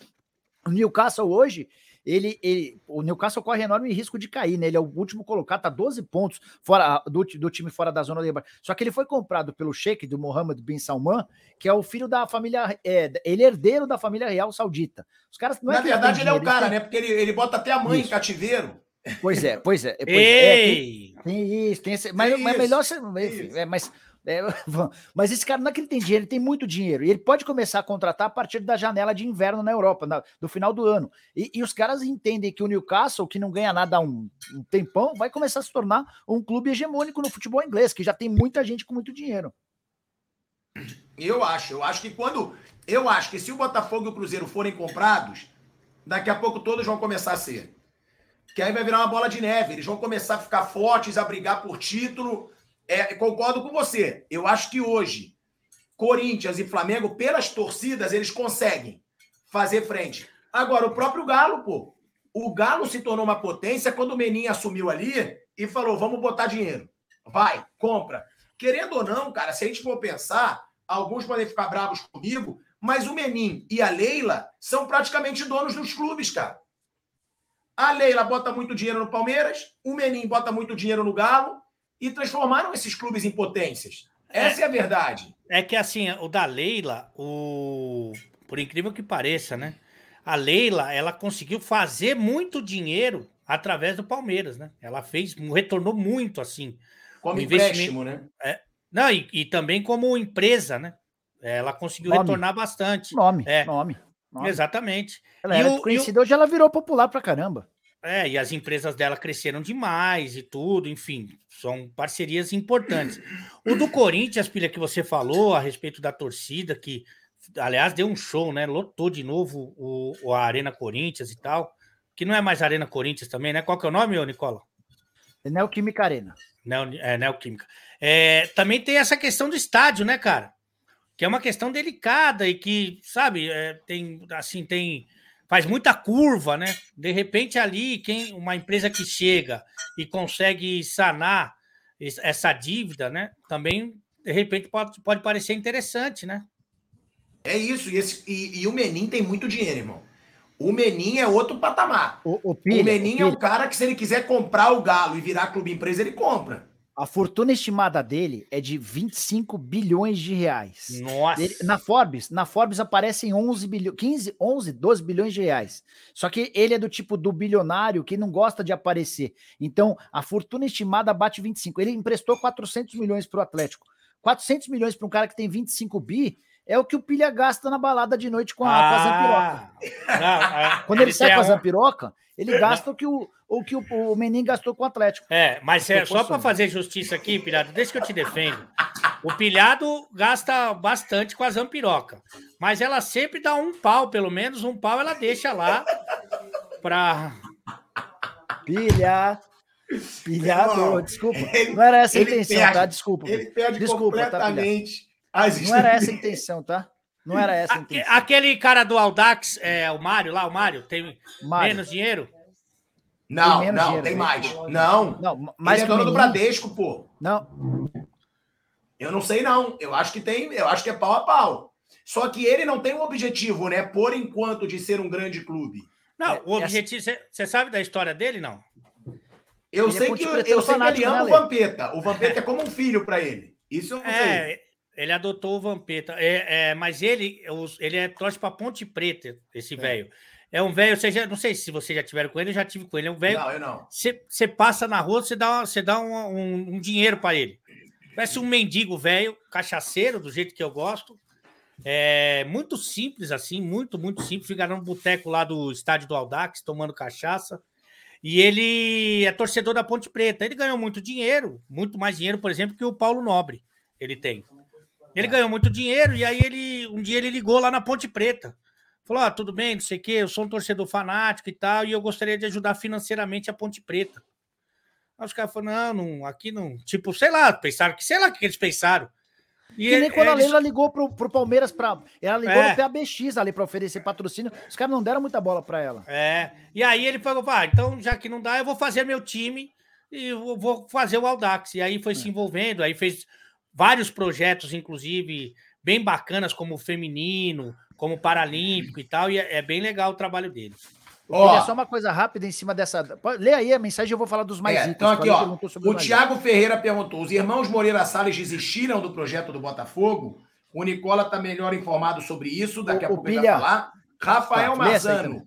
O Newcastle hoje, ele, ele, o Newcastle corre enorme risco de cair, né? Ele é o último colocado, tá 12 pontos fora do, do time fora da zona de Só que ele foi comprado pelo Sheikh do Mohammed bin Salman, que é o filho da família, é, ele é herdeiro da família real saudita. Os caras não é Na verdade, ele é o cara, né? Porque ele, ele bota até a mãe Isso. em cativeiro. Pois é, pois é. Pois é, tem, tem, isso, tem esse, mas, mas melhor ser, é, mas é, mas esse cara não é que ele tem dinheiro, ele tem muito dinheiro. E ele pode começar a contratar a partir da janela de inverno na Europa, na, do final do ano. E, e, os caras entendem que o Newcastle, que não ganha nada há um, um, tempão, vai começar a se tornar um clube hegemônico no futebol inglês, que já tem muita gente com muito dinheiro. Eu acho, eu acho que quando. Eu acho que se o Botafogo e o Cruzeiro forem comprados, daqui a pouco todos vão começar a ser. Que aí vai virar uma bola de neve. Eles vão começar a ficar fortes, a brigar por título é, concordo com você. Eu acho que hoje, Corinthians e Flamengo, pelas torcidas, eles conseguem fazer frente. Agora, o próprio Galo, pô. O Galo se tornou uma potência quando o Menin assumiu ali e falou: vamos botar dinheiro. Vai, compra. Querendo ou não, cara, se a gente for pensar, alguns podem ficar bravos comigo, mas o Menin e a Leila são praticamente donos dos clubes, cara. A Leila bota muito dinheiro no Palmeiras, o Menin bota muito dinheiro no Galo, e transformaram esses clubes em potências. Essa é, é a verdade. É que assim, o da Leila, o por incrível que pareça, né? A Leila, ela conseguiu fazer muito dinheiro através do Palmeiras, né? Ela fez, retornou muito assim. Como empréstimo, né? É, não, e, e, também como empresa, né? Ela conseguiu nome. retornar bastante. Nome, é, nome, nome. Exatamente. Ela e era o, conhecida, o... hoje ela virou popular pra caramba. É, e as empresas dela cresceram demais e tudo, enfim, são parcerias importantes. O do Corinthians, pilha, que você falou a respeito da torcida, que, aliás, deu um show, né? Lotou de novo o, o a Arena Corinthians e tal, que não é mais Arena Corinthians também, né? Qual que é o nome, ô Nicola? É Neoquímica Arena. Neo, é, Neoquímica. É, também tem essa questão do estádio, né, cara? Que é uma questão delicada e que, sabe, é, tem, assim, tem faz muita curva, né? De repente ali, quem uma empresa que chega e consegue sanar essa dívida, né? Também de repente pode, pode parecer interessante, né? É isso, e, esse, e, e o Menin tem muito dinheiro, irmão. O Menin é outro patamar. O, o, Pilha, o Menin o é um cara que, se ele quiser comprar o Galo e virar clube empresa, ele compra. A fortuna estimada dele é de 25 bilhões de reais. Nossa. Ele- na Forbes, na Forbes aparecem 11 bilhões, 15, 11, 12 bilhões de reais. Só que ele é do tipo do bilionário que não gosta de aparecer. Então, a fortuna estimada bate 25. Ele emprestou 400 milhões para o Atlético. 400 milhões para um cara que tem 25 bi é o que o Pilha gasta na balada de noite com a, com a Zampiroca. Ah, não, é, Quando ele, sai tem com a Zampiroca, ele gasta o que o, o, que o, o Menin gastou com o Atlético. É, mas é, só para fazer justiça aqui, Pilhado, deixa que eu te defendo. O Pilhado gasta bastante com a Zampiroca, mas ela sempre dá um pau, pelo menos um pau ela deixa lá para. Pilha. Pilhado, desculpa. ele- não era essa a ele intenção, perde- tá? Desculpa. Ele perde Desculpa, tá, as Não era essa a intenção, tá? Não era essa a intenção. Aquele cara do Aldax, é, o Mário lá, o Mário, tem Mário. menos dinheiro? Não, Tem não, dinheiro, tem né? mais. Não. Não, mais ele é que dono do Bradesco, pô. Não, Eu não sei, não. Eu acho que tem, eu acho que é pau a pau. Só que ele não tem um objetivo, né? Por enquanto, de ser um grande clube. Não, É, o objetivo. Você sabe da história dele, não? Eu Ele é sei que Ponte eu sei que ele fanático, ama né, o? Vampeta. O Vampeta é como um filho pra ele. Isso eu não sei. É, ele adotou o Vampeta. É, é, mas ele, ele é torce para Ponte Preta, esse velho. É um velho, você já, não sei se vocês já tiveram com ele, eu já tive com ele. É um velho. Não, eu não. Você você passa na rua, você dá, você dá um, um- um dinheiro para ele. Parece um mendigo velho, cachaceiro, do jeito que eu gosto. É muito simples assim, muito, muito simples. Fica no boteco lá do estádio do Aldax, tomando cachaça. E ele é torcedor da Ponte Preta. Ele ganhou muito dinheiro, muito mais dinheiro, por exemplo, que o Paulo Nobre. Ele tem. Ele ganhou muito dinheiro e aí ele um dia ele ligou lá na Ponte Preta. Falou: ah, tudo bem, não sei o quê, eu sou um torcedor fanático e tal, e eu gostaria de ajudar financeiramente a Ponte Preta. Aí os caras falaram: não, não, aqui não. Tipo, sei lá, pensaram que sei lá o que eles pensaram. E que nem ele- quando a eles- Leila ligou pro, pro Palmeiras pra. Ela ligou É. no PABX ali pra oferecer patrocínio. Os caras não deram muita bola pra ela. É. E aí ele falou: ah, então, já que não dá, eu vou fazer meu time e vou fazer o Aldax. E aí foi se envolvendo, aí fez vários projetos, inclusive, bem bacanas, como o feminino, como o Paralímpico e tal, e é, é bem legal o trabalho dele. Ó, Queria só uma coisa rápida em cima dessa. Lê aí a mensagem eu vou falar dos mais É, então aqui, ó. O Tiago Ferreira perguntou: os irmãos Moreira Salles desistiram do projeto do Botafogo? O Nicola está melhor informado sobre isso. Daqui a O- o pouco ele vai falar. Rafael Tá, Marzano.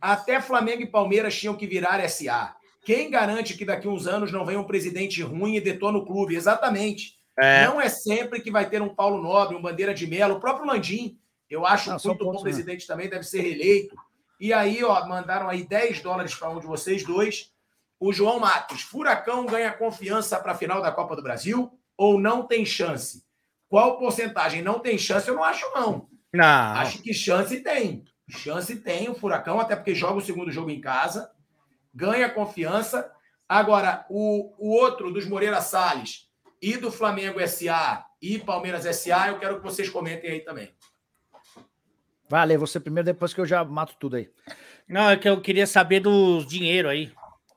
Até Flamengo e Palmeiras tinham que virar SA. Quem garante que daqui a uns anos não venha um presidente ruim e detona o clube? Exatamente. Não é sempre que vai ter um Paulo Nobre, um Bandeira de Melo, o próprio Landim. Eu acho Não, muito bom né? presidente também, deve ser reeleito. E aí, ó, mandaram aí 10 dólares para um de vocês dois. O João Matos, Furacão ganha confiança para a final da Copa do Brasil ou não tem chance? Qual porcentagem? Não tem chance? Eu não acho, não. Não. Acho que chance tem. Chance tem o Furacão, até porque joga o segundo jogo em casa, ganha confiança. Agora, o, o outro dos Moreira Salles e do Flamengo SA e Palmeiras SA, eu quero que vocês comentem aí também. Vai, Lê, você primeiro, depois que eu já mato tudo aí. Não, é que eu queria saber do dinheiro aí.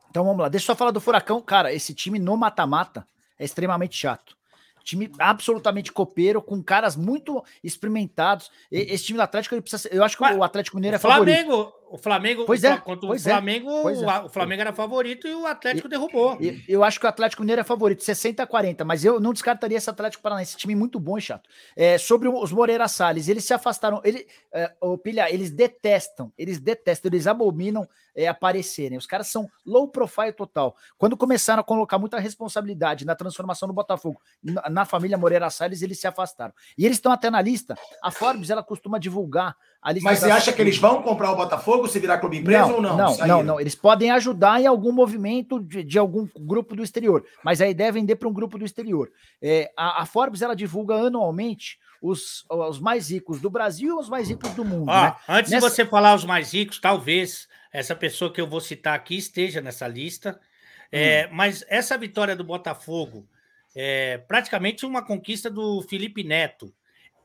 Então vamos lá. Deixa eu só falar do Furacão. Cara, esse time no mata-mata é extremamente chato. Time absolutamente copeiro, com caras muito experimentados. E- Esse time do Atlético, ele precisa ser- Eu acho que Mas o Atlético Mineiro é o favorito. O Flamengo, Pois o é, Fla- contra o pois é, Flamengo, pois é. o- o Flamengo era favorito e o Atlético derrubou. E- Eu acho que o Atlético Mineiro é favorito, 60 a 40, mas eu não descartaria esse Atlético Paranaense, esse time muito bom e chato. É, sobre os Moreira Salles, eles se afastaram, ele, é, ô, Pilha, eles detestam, eles detestam, eles abominam é, aparecerem. Os caras são low profile total. Quando começaram a colocar muita responsabilidade na transformação do Botafogo na, na família Moreira Salles, eles se afastaram. E eles estão até na lista. A Forbes, ela costuma divulgar a lista Mas você acha que eles vão comprar o Botafogo se virar clube empresa não, ou não? Não, Saíram. não, não. Eles podem ajudar em algum movimento de, de algum grupo do exterior, mas a ideia é vender para um grupo do exterior. É, a, a Forbes ela divulga anualmente os, os mais ricos do Brasil e os mais ricos do mundo. Ó, né? antes Nessa- de você falar os mais ricos, talvez essa pessoa que eu vou citar aqui esteja nessa lista. É, Mas essa vitória do Botafogo é praticamente uma conquista do Felipe Neto.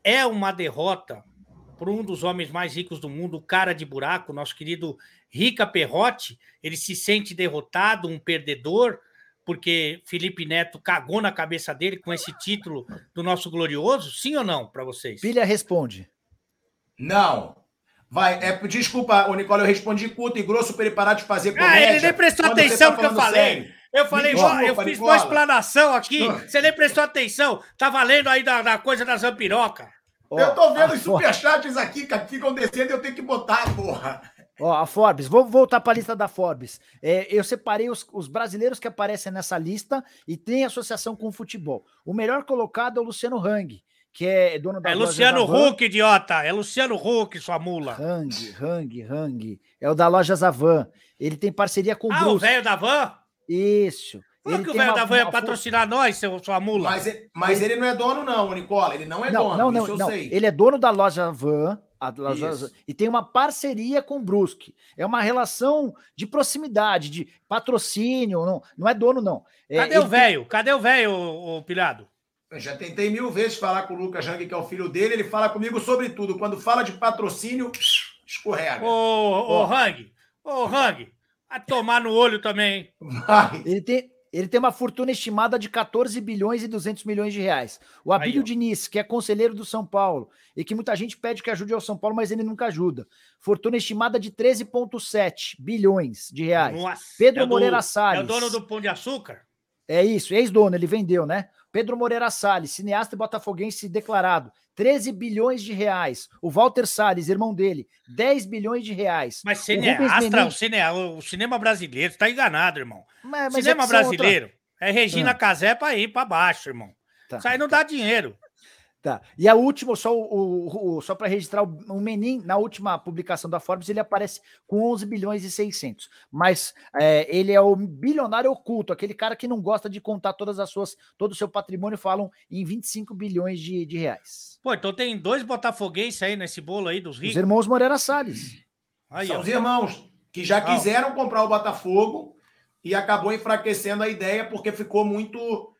É uma derrota para um dos homens mais ricos do mundo, o cara de buraco, nosso querido Rica Perrotti. Ele se sente derrotado, um perdedor, porque Felipe Neto cagou na cabeça dele com esse título do nosso glorioso? Sim ou não, para vocês? Pilha responde. Não. Vai, é, desculpa, ô Nicola, eu respondi curto e grosso para ele parar de fazer Ah, ele comédia. nem prestou quando você atenção tá no que eu falei. sério. Eu falei, Nicola, eu fiz Nicola. uma explanação aqui, você nem prestou atenção. Tá valendo aí da, da coisa da Zampiroca. Ó, eu tô vendo os superchats aqui, cara, que ficam descendo e eu tenho que botar, porra. Ó, a Forbes, vou voltar para a lista da Forbes. É, eu separei os, os brasileiros que aparecem nessa lista e tem associação com o futebol. O melhor colocado é o Luciano Hang, que é dono da É Luciano Zavan. Huck, idiota. É Luciano Huck, sua mula. Hang, Hang, Hang. É o da loja Zavan. Ele tem parceria com o Ah, o Brusque. velho da van? Isso. Ele que o velho da van ia patrocinar nós, seu, sua mula? Mas, ele- mas ele não é dono, não, ô Nicola. Ele não é Não, dono. não, não, isso eu não. sei. Ele é dono da loja Van. loja- e tem uma parceria com o Brusque. É uma relação de proximidade, de patrocínio. Não, não é dono, não. É, Cadê ele o velho? Cadê o velho, ô, ô, pilhado? Eu já tentei mil vezes falar com o Lucas Jang, que é o filho dele. Ele fala comigo sobre tudo. Quando fala de patrocínio, escorrega. Ô, ô, Hang. Ô, Hang. Vai tomar no olho também, hein? Vai. Ele tem, ele tem uma fortuna estimada de 14 bilhões e 200 milhões de reais. O Abílio ó. Diniz, que é conselheiro do São Paulo, e que muita gente pede que ajude ao São Paulo, mas ele nunca ajuda. Fortuna estimada de 13,7 bilhões de reais. Nossa, Pedro é do- Moreira É Salles. o dono do Pão de Açúcar? É isso, ex-dono, ele vendeu, né? Pedro Moreira Salles, cineasta e botafoguense declarado, 13 bilhões de reais. O Walter Salles, irmão dele, 10 bilhões de reais. Mas O cineastra, Rubens o, Menin- cine, o cinema brasileiro, você tá enganado, irmão. Mas- mas é cinema que são outra- brasileiro é Regina Ah. Casé pra ir pra baixo, irmão. Tá, Isso aí não dá dinheiro. Tá. E a última, só, o, o- só para registrar, o, Menin, na última publicação da Forbes, ele aparece com 11 bilhões e 600. Mas é, ele é o bilionário oculto, aquele cara que não gosta de contar todas as suas, todo o seu patrimônio, falam em 25 bilhões de, de reais. Pô, então tem dois botafoguenses aí nesse bolo aí dos Os ricos. irmãos Moreira Salles. Aí, São ó. os irmãos que já quiseram comprar o Botafogo e acabou enfraquecendo a ideia porque ficou muito.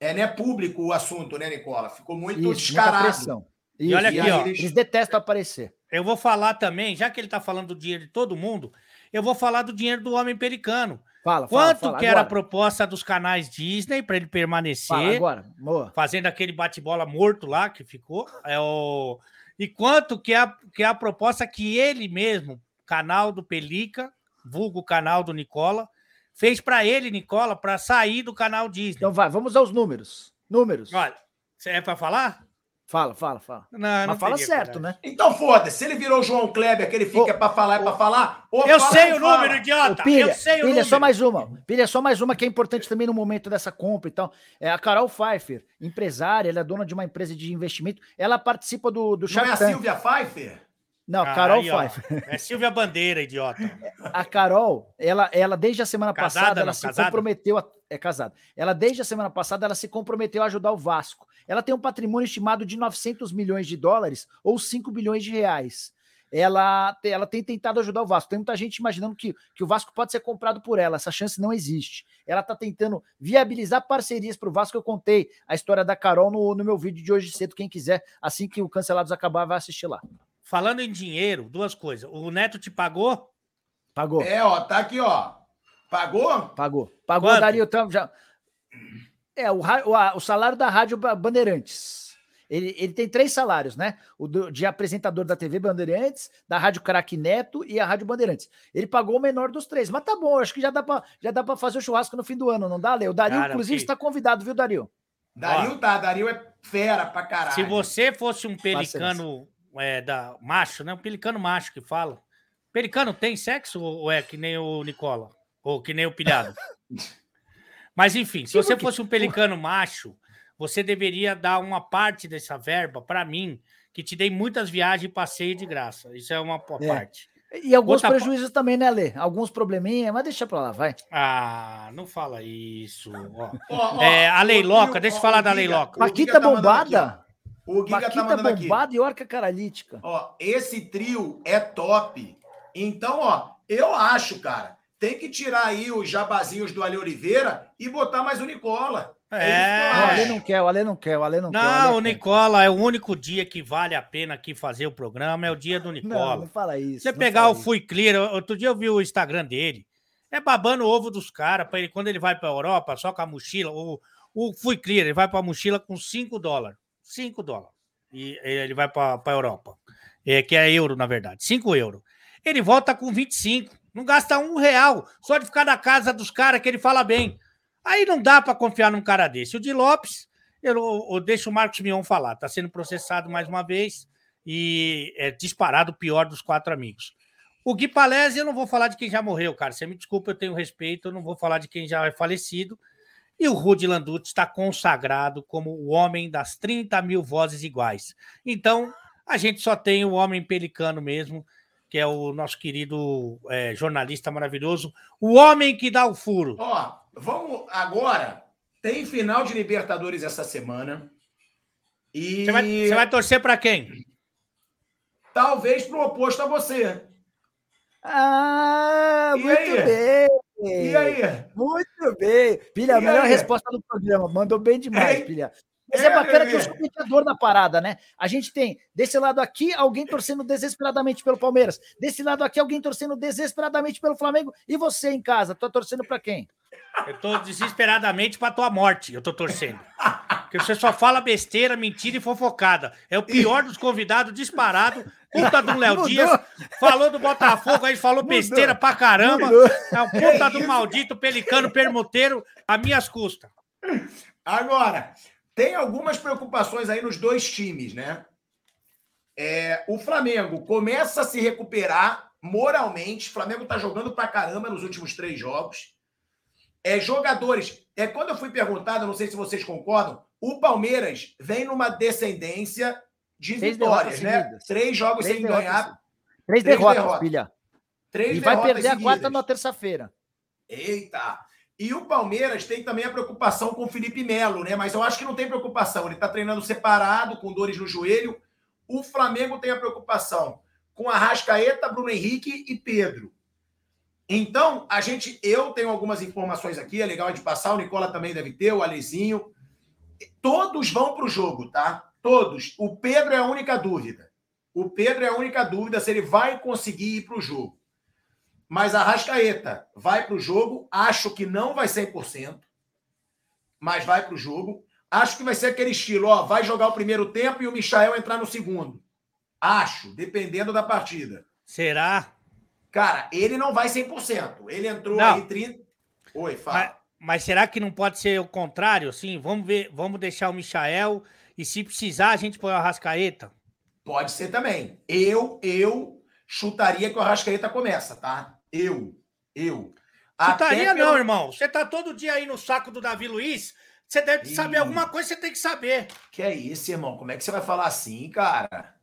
É, né, público o assunto, né, Nicola? Ficou muito Isso, descarado. pressão. E Isso, olha E aqui, aí ó. eles- Eles detestam aparecer. Eu vou falar também, já que ele tá falando do dinheiro de todo mundo, eu vou falar do dinheiro do homem pelicano. Fala, fala, Quanto fala, que era a agora. proposta dos canais Disney para ele Fala permanecer, agora, Moa. fazendo aquele bate-bola morto lá que ficou? É o... E quanto que é, a, que é a proposta que ele mesmo, canal do Pelica, vulgo canal do Nicola, fez para ele, Nicola, para sair do canal Disney. Então vai, vamos aos números. Números. Olha, você é para falar? Fala, fala, fala. Não, não Mas fala certo, coragem. né? Então foda-se, se ele virou o João Kleber, que ele fica pra falar, é pra falar. Eu fala, sei não o número, fala. idiota! Ô, Pilha, eu sei o Pilha, número. só mais uma. Pilha, só mais uma que é importante também no momento dessa compra e tal. É a Carol Pfeiffer, empresária, ela é dona de uma empresa de investimento. Ela participa do, do Não Shark é a Tank. Silvia Pfeiffer? Não, Ah, Carol aí, ó. Pfeiffer. É Silvia Bandeira, idiota. A Carol, ela, ela desde a semana Casada, passada, ela não? se Casada? comprometeu a, é casada. Ela desde a semana passada ela se comprometeu a ajudar o Vasco. Ela tem um patrimônio estimado de 900 milhões de dólares ou 5 bilhões de reais. Ela, ela tem tentado ajudar o Vasco. Tem muita gente imaginando que, que o Vasco pode ser comprado por ela. Essa chance não existe. Ela está tentando viabilizar parcerias para o Vasco. Eu contei a história da Carol no, no meu vídeo de hoje cedo. Quem quiser, assim que o Cancelados acabar, vai assistir lá. Falando em dinheiro, duas coisas. O Neto te pagou? Pagou. É, ó, tá aqui, ó. Pagou? Pagou. Pagou, Quanto? Dario. Tam- Já... É, o, o, o salário da Rádio Ba- Bandeirantes. Ele, ele tem três salários, né? O do- de apresentador da TV Bandeirantes, da Rádio Craque Neto e a Rádio Bandeirantes. Ele pagou o menor dos três, mas tá bom, acho que já dá pra, já dá pra fazer o churrasco no fim do ano, não dá, Leo? O Dario, Cara, inclusive, que- está convidado, viu, Dario? Dario tá, Dario é fera pra caralho. Se você fosse um pelicano é, da, macho, né? Um pelicano macho que fala. Pelicano tem sexo ou é que nem o Nicola? Ou que nem o pilhado? Mas enfim, se você fosse um pelicano macho, você deveria dar uma parte dessa verba para mim, que te dei muitas viagens e passeio de graça. Isso é uma É. parte. E alguns Outra prejuízos também, né, Lê? Alguns probleminhas, mas deixa pra lá, vai. Ah, não fala isso. ó. Ó, ó, É, a o leiloca, deixa eu falar o da leiloca. o tá aqui, bombada? ó. O Giga tá Paquita mandando aqui. bombada e orca caralítica. Ó, esse trio é top. Então, ó, eu acho, cara, tem que tirar aí os jabazinhos do Ale Oliveira e botar mais o Nicola. É. Não, o Ale não quer, o Ale não quer, o Ale não, quer. o Não, o quer. Nicola é o único dia que vale a pena aqui fazer o programa, é o dia do Não, Nicola. não fala isso. Você não pegar o isso. Fui Clear, outro dia eu vi o Instagram dele, é babando o ovo dos caras, para ele quando ele vai para a Europa, só com a mochila, o, o Fui Clear, ele vai para a mochila com 5 dólares. 5 dólares. E ele vai para a Europa, é, que é euro, na verdade, 5 euros. Ele volta com 25, não gasta um real, só de ficar na casa dos caras que ele fala bem. Aí não dá para confiar num cara desse. O de Lopes, eu, eu deixo o Marcos Mion falar, está sendo processado mais uma vez e é disparado o pior dos quatro amigos. O Gui Palese, eu não vou falar de quem já morreu, cara. Você me desculpa, eu tenho respeito, eu não vou falar de quem já é falecido. E o Rudy Landucci está consagrado como o homem das 30 mil vozes iguais. Então, a gente só tem o homem pelicano mesmo, que é o nosso querido é, jornalista maravilhoso, o homem que dá o furo. Ó, vamos agora. Tem final de Libertadores essa semana. E você vai, você vai torcer para quem? Talvez para o oposto a você. Ah, e muito aí? bem. E aí? Muito bem. Pilha, a melhor resposta do programa. Mandou bem demais. Pilha. Mas é, é bacana que eu sou mediador da parada, né? A gente tem desse lado aqui alguém torcendo desesperadamente pelo Palmeiras, desse lado aqui alguém torcendo desesperadamente pelo Flamengo e você em casa, tá torcendo para quem? Eu tô desesperadamente para tua morte, eu tô torcendo. Porque você só fala besteira, mentira e fofocada. É o pior dos convidados disparado. Puta do Léo Dias. Falou do Botafogo, aí falou Mudou. besteira pra caramba. Mudou. É o puta do maldito pelicano permuteiro a minhas custas. Agora, tem algumas preocupações aí nos dois times, né? É, o Flamengo começa a se recuperar moralmente. O Flamengo tá jogando pra caramba nos últimos três jogos. É, jogadores. É, quando eu fui perguntado, não sei se vocês concordam, o Palmeiras vem numa descendência de três vitórias, né? Seguidas. Três jogos três sem derrotas. ganhar. Três, três derrotas, derrotas, filha. Três e vai perder seguidas. a quarta na terça-feira. Eita! E o Palmeiras tem também a preocupação com o Felipe Melo, né? Mas eu acho que não tem preocupação. Ele está treinando separado, com dores no joelho. O Flamengo tem a preocupação com a Rascaeta, Bruno Henrique e Pedro. Então, a gente, eu tenho algumas informações aqui, é legal gente passar, o Nicola também deve ter, o Alezinho. Todos vão para o jogo, tá? Todos. O Pedro é a única dúvida. O Pedro é a única dúvida se ele vai conseguir ir para o jogo. Mas a Rascaeta vai para o jogo. Acho que não vai 100%, mas vai para o jogo. Acho que vai ser aquele estilo, ó, vai jogar o primeiro tempo e o Michael entrar no segundo. Acho, dependendo da partida. Será? Cara, ele não vai 100%. Ele entrou não. aí 30. Oi, fala. Mas, mas, será que não pode ser o contrário? Assim, vamos ver, vamos deixar o Michael e se precisar a gente põe o Arrascaeta? Pode ser também. Eu, eu chutaria que o Arrascaeta começa, tá? Eu, eu. Chutaria pelo... não, irmão. Você tá todo dia aí no saco do Davi Luiz. Você deve Ih. saber alguma coisa, você tem que saber. Que é isso, irmão? Como é que você vai falar assim, cara?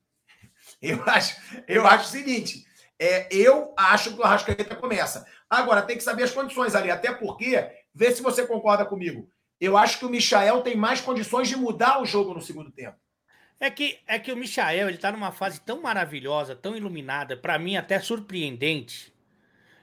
Eu acho, eu acho o seguinte: é, eu acho que o Arrascaeta começa. Agora, tem que saber as condições ali, até porque, vê se você concorda comigo. Eu acho que o Michael tem mais condições de mudar o jogo no segundo tempo. É que, é que o Michael ele tá numa fase tão maravilhosa, tão iluminada, para mim até surpreendente.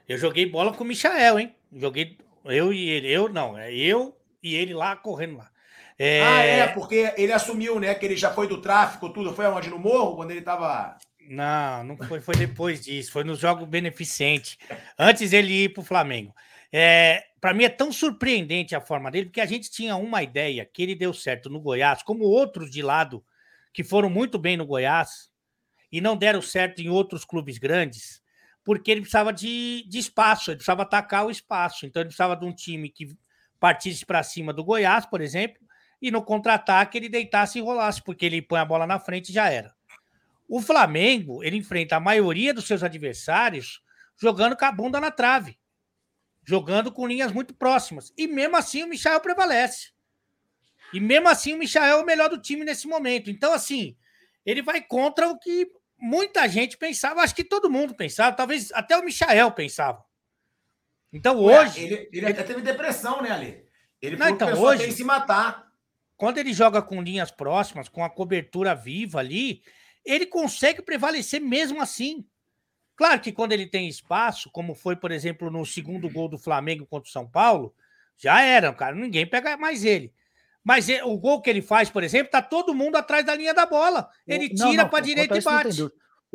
Eu joguei bola com o Michael, hein? Joguei eu e ele, eu não, é eu e ele lá correndo lá. É... Ah, é, porque ele assumiu, né, que ele já foi do tráfico, tudo, foi aonde no morro, quando ele tava não, não foi, foi depois disso, foi no jogo beneficente, antes ele ir para o Flamengo. É, para mim é tão surpreendente a forma dele, porque a gente tinha uma ideia que ele deu certo no Goiás, como outros de lado que foram muito bem no Goiás e não deram certo em outros clubes grandes, porque ele precisava de, de espaço, ele precisava atacar o espaço. Então ele precisava de um time que partisse para cima do Goiás, por exemplo, e no contra-ataque ele deitasse e rolasse, porque ele põe a bola na frente e já era. O Flamengo, ele enfrenta a maioria dos seus adversários jogando com a bunda na trave, jogando com linhas muito próximas. E mesmo assim o Michael prevalece. E mesmo assim o Michael é o melhor do time nesse momento. Então, assim, ele vai contra o que muita gente pensava, acho que todo mundo pensava, talvez até o Michael pensava. Então hoje. Ué, ele, ele, até teve depressão, né, Ali? Ele não, então, hoje, tem que se matar. Quando ele joga com linhas próximas, com a cobertura viva ali, ele consegue prevalecer mesmo assim. Claro que quando ele tem espaço, como foi, por exemplo, no segundo gol do Flamengo contra o São Paulo, já era, cara, ninguém pega mais ele. Mas o gol que ele faz, por exemplo, tá todo mundo atrás da linha da bola. Ele tira para direita e bate.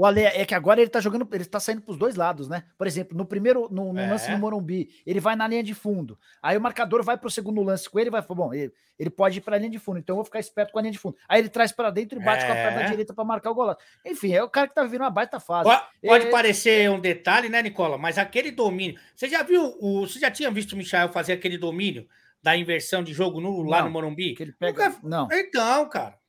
O Ale, é que agora ele tá jogando, ele tá saindo pros dois lados, né? Por exemplo, no primeiro, no, no é. lance no Morumbi, ele vai na linha de fundo. Aí o marcador vai pro segundo lance com ele e vai falar, bom, ele, ele pode ir pra linha de fundo, então eu vou ficar esperto com a linha de fundo. Aí ele traz para dentro e bate é. com a perna é. direita para marcar o gol. Enfim, é o cara que tá vivendo uma baita fase. Pode, pode é... parecer um detalhe, né, Nicola? Mas aquele domínio. Você já viu, o, você já tinha visto o Michael fazer aquele domínio da inversão de jogo no, lá no Morumbi? Que ele pega... Nunca... Não. Então, cara.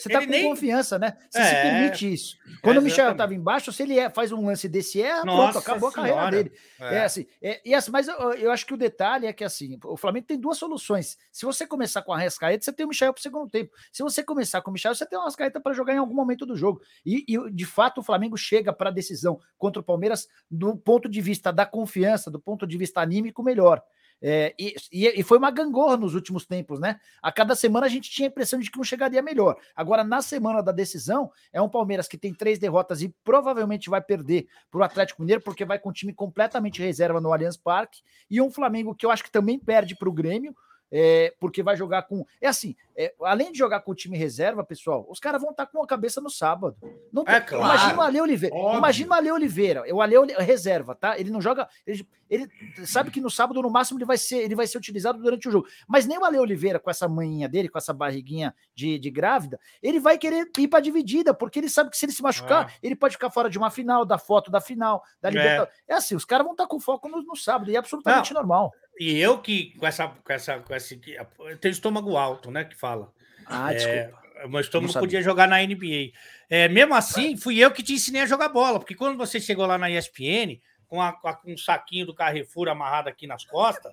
Você tá Ele com nem- confiança, né? Você É, se permite isso. Quando o Michel estava embaixo, se ele é- faz um lance desse, é pronto, Nossa acabou a carreira Senhora. dele. É, assim, é, e assim, mas eu, eu acho que o detalhe é que assim, o Flamengo tem duas soluções. Se você começar com a Rascaeta, você tem o Michel para o segundo tempo. Se você começar com o Michel, você tem o Rascaeta para jogar em algum momento do jogo. E, e, de fato o Flamengo chega para a decisão contra o Palmeiras do ponto de vista da confiança, do ponto de vista anímico melhor. É, e, e- foi uma gangorra nos últimos tempos, né? A cada semana a gente tinha a impressão de que não chegaria melhor. Agora, na semana da decisão, é um Palmeiras que tem três derrotas e provavelmente vai perder para o Atlético Mineiro, porque vai com o time completamente reserva no Allianz Parque, e um Flamengo que eu acho que também perde para o Grêmio, é, porque vai jogar com. É assim, é, além de jogar com o time reserva, pessoal, os caras vão estar com a cabeça no sábado. Não tem- É claro, Imagina o Ale Oliveira. óbvio. Imagina o Ale Oliveira. O Ale reserva, tá? Ele não joga. Ele, ele sabe que no sábado, no máximo, ele vai ser, ele vai ser utilizado durante o jogo. Mas nem o Ale Oliveira, com essa manhinha dele, com essa barriguinha de, de grávida, ele vai querer ir para dividida, porque ele sabe que se ele se machucar, ele pode ficar fora de uma final, da foto da final, da É. Libertadores. É, assim, os caras vão estar com foco no, no sábado, e é absolutamente normal. E eu que, com essa, com essa, com esse, eu tenho estômago alto, né, que fala. Ah, desculpa. É, meu estômago Não podia jogar na NBA. É, mesmo assim, fui eu que te ensinei a jogar bola, porque quando você chegou lá na ESPN, com, a- com um saquinho do Carrefour amarrado aqui nas costas,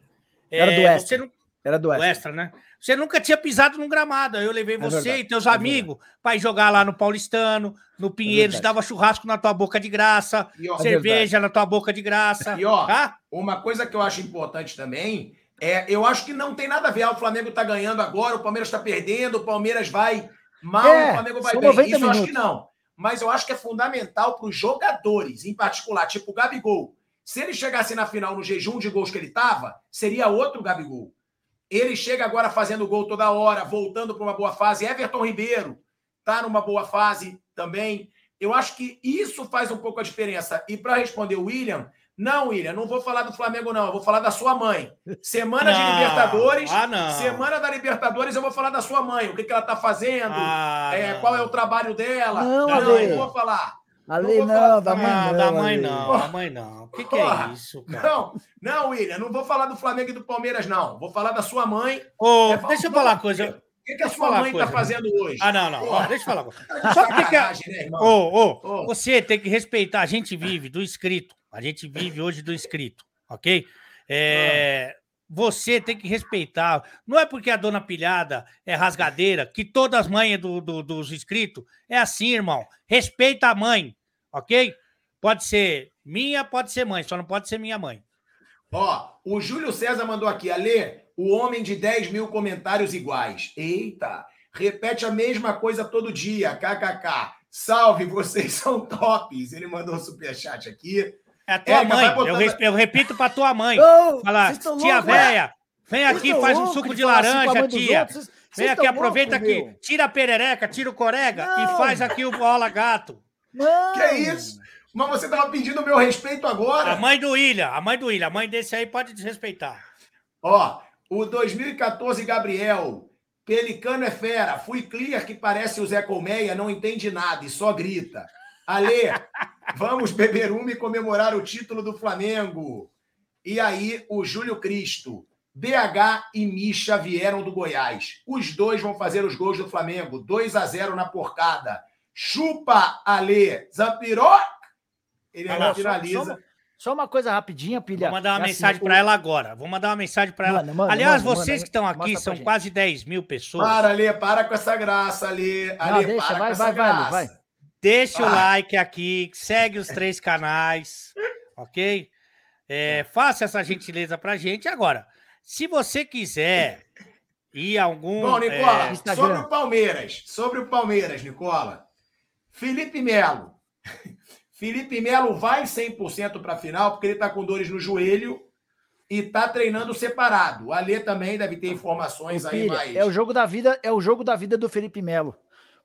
Era do é, você não, Era do o Extra. extra, né? Você nunca tinha pisado num gramado. Eu levei você verdade, e teus é amigos para ir jogar lá no Paulistano, no Pinheiros, verdade. dava churrasco na tua boca de graça, E, ó, cerveja na tua boca de graça. E, ó, tá? Uma coisa que eu acho importante também é, eu acho que não tem nada a ver. ah, O Flamengo tá ganhando agora, o Palmeiras está perdendo, o Palmeiras vai mal, É, o Flamengo vai bem. 90 Isso eu acho minutos. que não. Mas eu acho que é fundamental para os jogadores, em particular, tipo o Gabigol. Se ele chegasse na final no jejum de gols que ele tava, seria outro Gabigol. Ele chega agora fazendo gol toda hora, voltando para uma boa fase. Everton Ribeiro tá numa boa fase também. Eu acho que isso faz um pouco a diferença. E para responder o William, não, William, não vou falar do Flamengo, não. Eu vou falar da sua mãe. Semana de Não. Libertadores. Ah, não. Semana da Libertadores, eu vou falar da sua mãe. O que, que ela tá fazendo? Ah, é, não. qual é o trabalho dela? Não, não, Ale. não vou falar. Ale, Não não, da mãe Ah, não. da mãe não, da mãe não. O que, que é Porra. isso, cara? Não, não, William, não vou falar do Flamengo e do Palmeiras, não. Vou falar da sua mãe. Ô, É, deixa eu falar uma coisa. O que, que a sua mãe tá coisa. fazendo hoje? Ah, não, não. ó, deixa eu falar uma coisa. De Só porque que. sacanagem, né, irmão? Ô, ô, Ô. você tem que respeitar. A gente vive do inscrito. A gente vive hoje do inscrito, ok? É, Você tem que respeitar. Não é porque a dona pilhada é rasgadeira que todas as mães do, do- dos inscritos é assim, irmão. Respeita a mãe, ok? Pode ser minha, pode ser mãe, só não pode ser minha mãe. Ó, o Júlio César mandou aqui, Alê, o homem de 10 mil comentários iguais. Eita, repete a mesma coisa todo dia, kkk. Salve, vocês são tops. Ele mandou um superchat aqui. É a tua Érica, mãe. botando- Eu, eu repito pra tua mãe. Vocês tão tia véia, vem aqui, faz um suco de assim laranja, dos tia. outros? Vocês- Vem vocês aqui, aproveita loucos, aqui, meu. tira a perereca, tira o corega e Não. faz aqui o bola gato. Não. Que isso? Mas você tava pedindo meu respeito agora? A mãe do William, a mãe do William, a mãe desse aí pode desrespeitar. Ó, o 2014 Gabriel. Pelicano é fera. Fui clear que parece o Zé Colmeia, não entende nada e só grita. Alê, vamos beber uma e comemorar o título do Flamengo. E aí, o Júlio Cristo. BH e Misha vieram do Goiás. Os dois vão fazer os gols do Flamengo. 2 a 0 na porcada. Chupa, Alê. Zapiroc. Ele Vai ainda lá, só- finaliza. Só, só uma coisa rapidinha, pilha. Vou mandar uma É assim, mensagem o- para ela agora. Vou mandar uma mensagem para ela. Manda, Aliás, manda, vocês manda. que estão aqui são gente. quase 10 mil pessoas. Para, Alê, para com essa graça, Alê. Não, Alê, deixa, para vai, com essa vai, vai, graça. vai. Deixa o Ah. like aqui, segue os três canais, ok? É, faça essa gentileza pra gente. Agora, se você quiser ir a algum. Bom, Nicola, é, sobre o Palmeiras. Sobre o Palmeiras, Nicola. Felipe Melo. Felipe Melo vai 100% para a final, porque ele está com dores no joelho e está treinando separado. O Alê também deve ter informações aí Filha, mais. É o jogo da vida, é o jogo da vida do Felipe Melo.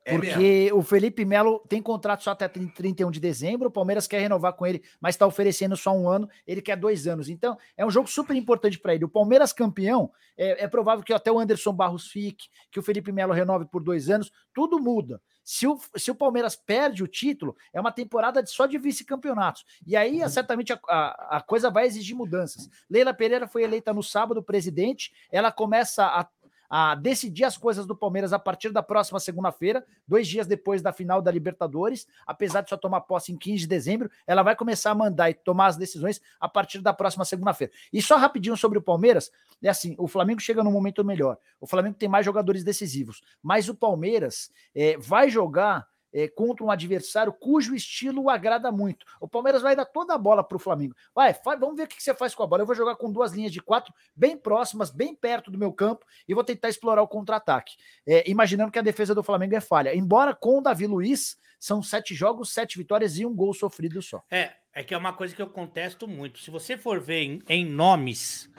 É Porque o Felipe Melo tem contrato só até 31 de dezembro, o Palmeiras quer renovar com ele, mas está oferecendo só um ano, ele quer dois anos. Então, é um jogo super importante para ele. O Palmeiras campeão, é, é provável que até o Anderson Barros fique, que o Felipe Melo renove por dois anos, tudo muda. Se o, se o Palmeiras perde o título, é uma temporada de, só de vice-campeonatos. E aí, uhum. certamente, a, a, a, coisa vai exigir mudanças. Leila Pereira foi eleita no sábado presidente, ela começa a a decidir as coisas do Palmeiras a partir da próxima segunda-feira, dois dias depois da final da Libertadores. Apesar de só tomar posse em 15 de dezembro, ela vai começar a mandar e tomar as decisões a partir da próxima segunda-feira. E só rapidinho sobre o Palmeiras, é assim: o Flamengo chega num momento melhor. O Flamengo tem mais jogadores decisivos, mas o Palmeiras é, vai jogar é, contra um adversário cujo estilo o agrada muito. O Palmeiras vai dar toda a bola para o Flamengo. Vai, vamos ver o que você faz com a bola. Eu vou jogar com duas linhas de quatro bem próximas, bem perto do meu campo, e vou tentar explorar o contra-ataque. É, imaginando que a defesa do Flamengo é falha. Embora com o Davi Luiz, são sete jogos, sete vitórias e um gol sofrido só. É, é que é uma coisa que eu contesto muito. Se você for ver em, em nomes.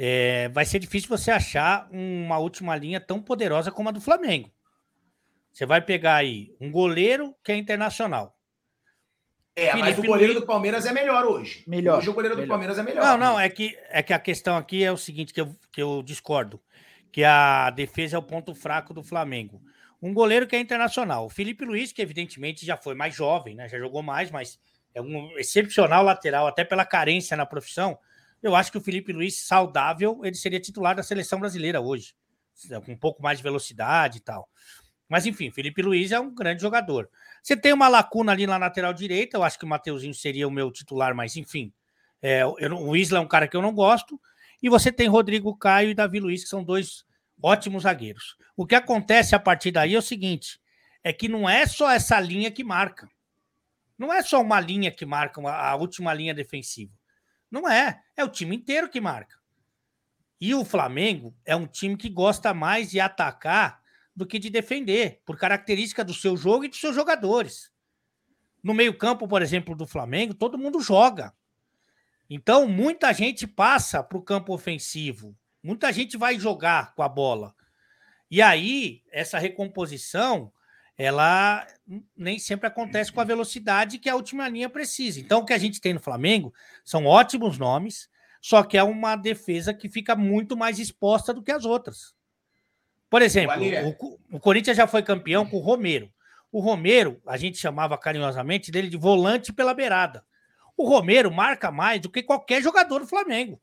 É, vai ser difícil você achar uma última linha tão poderosa como a do Flamengo. Você vai pegar aí um goleiro que é internacional. É, Felipe mas o goleiro Luiz... do Palmeiras é melhor hoje. Melhor. Hoje o goleiro melhor. do Palmeiras é melhor. Não, não, é que, é que a questão aqui é o seguinte, que eu, que eu discordo. Que a defesa é o ponto fraco do Flamengo. Um goleiro que é internacional. O Felipe Luiz, que evidentemente já foi mais jovem, né? Já jogou mais, mas é um excepcional lateral, até pela carência na profissão. Eu acho que o Felipe Luiz, saudável, ele seria titular da seleção brasileira hoje. Com um pouco mais de velocidade e tal. Mas enfim, Felipe Luiz é um grande jogador. Você tem uma lacuna ali na lateral direita, eu acho que o Mateuzinho seria o meu titular, mas enfim. É, eu, o Isla é um cara que eu não gosto. E você tem Rodrigo Caio e Davi Luiz, que são dois ótimos zagueiros. O que acontece a partir daí é o seguinte: é que não é só essa linha que marca. Não é só uma linha que marca, uma, a última linha defensiva. Não é. É o time inteiro que marca. E o Flamengo é um time que gosta mais de atacar do que de defender, por característica do seu jogo e dos seus jogadores. No meio-campo, por exemplo, do Flamengo, todo mundo joga. Então, muita gente passa para o campo ofensivo. Muita gente vai jogar com a bola. E aí, essa recomposição, ela nem sempre acontece com a velocidade que a última linha precisa. Então, o que a gente tem no Flamengo são ótimos nomes, só que é uma defesa que fica muito mais exposta do que as outras. Por exemplo, o, o, Corinthians já foi campeão com o Romero. O Romero, a gente chamava carinhosamente dele de volante pela beirada. O Romero marca mais do que qualquer jogador do Flamengo.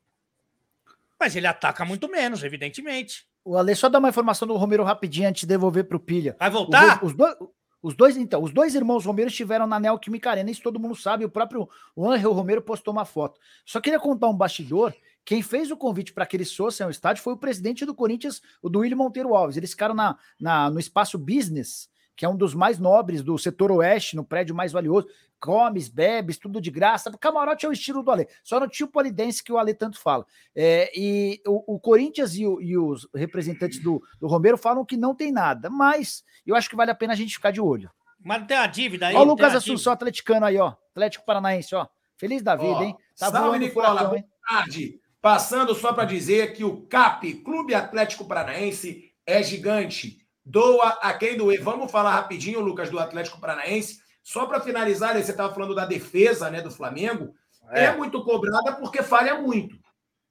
Mas ele ataca muito menos, evidentemente. O Ale, só dá uma informação do Romero rapidinho antes de devolver para o Pilha. Vai voltar? Os, os, dois, os, dois, então, os dois irmãos Romero estiveram na Neoquímica Arena, isso todo mundo sabe. O próprio o Angel Romero postou uma foto. Só queria contar um bastidor quem fez o convite para que eles fossem ao estádio foi o presidente do Corinthians, o Duílio Monteiro Alves. Eles ficaram na, na, no espaço business, que é um dos mais nobres do setor oeste, no prédio mais valioso. Comes, bebes, tudo de graça. O camarote é o estilo do Ale. Só no tio polidense que o Ale tanto fala. É, e o, o Corinthians e, o, e, os representantes do, do Romero falam que não tem nada. Mas eu acho que vale a pena a gente ficar de olho. Mas não tem a dívida aí. Ó, o Lucas Assunção, atleticano aí, ó. Atlético Paranaense, ó. Feliz da vida, ó, hein? Tá salve, Nicola. Boa tarde. Passando só para dizer que o CAP, Clube Atlético Paranaense, é gigante. Doa a quem doer. Vamos falar rapidinho, Lucas, do Atlético Paranaense. Só para finalizar, você estava falando da defesa né, do Flamengo. É. é muito cobrada porque falha muito.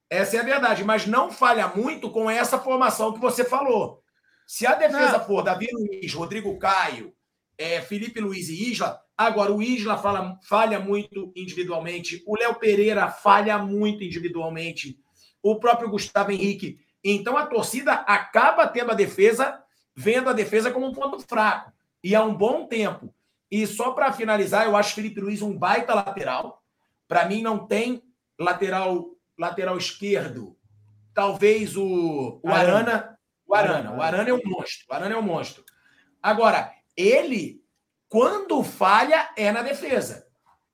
Essa é a verdade, mas não falha muito com essa formação que você falou. Se a defesa não. for Davi Luiz, Rodrigo Caio, é, Felipe Luiz e Isla, Agora, o Isla fala, falha muito individualmente, o Léo Pereira falha muito individualmente, o próprio Gustavo Henrique. Então, a torcida acaba tendo a defesa, vendo a defesa como um ponto fraco. E há um bom tempo. E só para finalizar, eu acho Felipe Luiz um baita lateral. Para mim, não tem lateral lateral esquerdo. Talvez o, o Arana. O Arana. O Arana é um monstro. O Arana é um monstro. Agora, ele quando falha, é na defesa.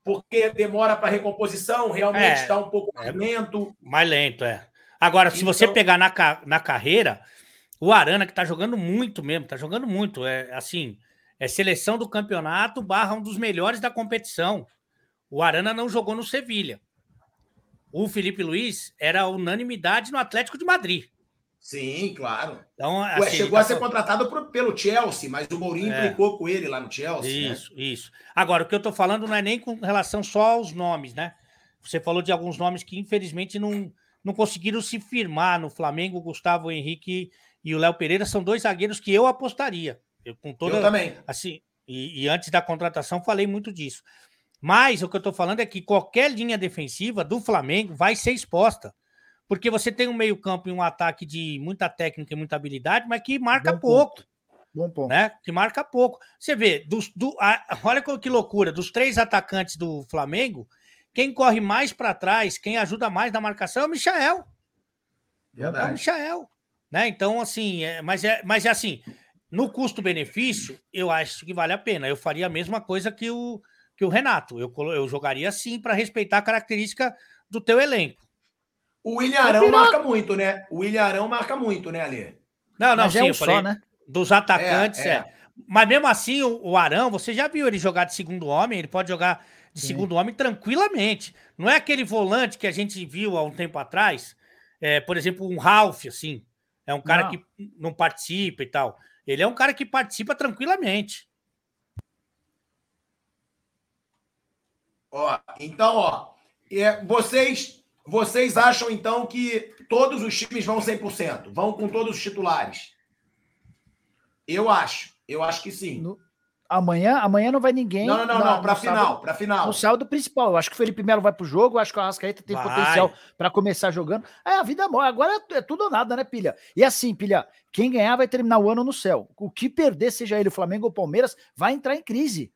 Porque demora para recomposição, realmente está é, um pouco mais é, lento. Mais lento, é. Agora, então, se você então pegar na, na carreira, o Arana, que está jogando muito mesmo, está jogando muito. É assim, é seleção do campeonato barra um dos melhores da competição. O Arana não jogou no Sevilha. O Felipe Luiz era unanimidade no Atlético de Madrid. Sim, claro. Então, assim, Ué, chegou tá... a ser contratado por, pelo Chelsea, mas o Mourinho é. implicou com ele lá no Chelsea. Né? Isso, né? isso. Agora, o que eu estou falando não é nem com relação só aos nomes, né? Você falou de alguns nomes que, infelizmente, não, não conseguiram se firmar no Flamengo. O Gustavo Henrique e o Léo Pereira são dois zagueiros que eu apostaria. Eu, com toda, eu também. Assim, e, e, antes da contratação falei muito disso. Mas o que eu estou falando é que qualquer linha defensiva do Flamengo vai ser exposta. Porque você tem um meio-campo e um ataque de muita técnica e muita habilidade, mas que marca Bom pouco. Ponto. Bom ponto. Né? Que marca pouco. Você vê, dos, do, a, olha que loucura, dos três atacantes do Flamengo, quem corre mais para trás, quem ajuda mais na marcação é o Michael. Verdade. É o Michael. Né? Então, assim, é, mas, é, mas é assim, no custo-benefício, eu acho que vale a pena. Eu faria a mesma coisa que o, que o Renato. Eu, eu jogaria assim para respeitar a característica do teu elenco. O William Arão marca muito, né? O William Arão marca muito, né, Ale? Não, não, Mas é sim, é eu falei, só, né? Dos atacantes, é, é. é. Mas mesmo assim, o, o, Arão, você já viu ele jogar de segundo homem, ele pode jogar de sim. segundo homem tranquilamente. Não é aquele volante que a gente viu há um tempo atrás, é, por exemplo, um Ralph, assim. É um cara não. que não participa e tal. Ele é um cara que participa tranquilamente. Ó, então, ó, é, vocês vocês acham, então, que todos os times vão 100%? Vão com todos os titulares? Eu acho. Eu acho que sim. No... Amanhã, amanhã não vai ninguém. Não, não, não, não para final, para final. No sábado principal. Eu acho que o Felipe Melo vai pro jogo, eu acho que o Arrascaeta tem vai. potencial para começar jogando. É, a vida morre. Agora é, é, tudo ou nada, né, Pilha? E assim, Pilha, quem ganhar vai terminar o ano no céu. O que perder, seja ele o Flamengo ou o Palmeiras, vai entrar em crise.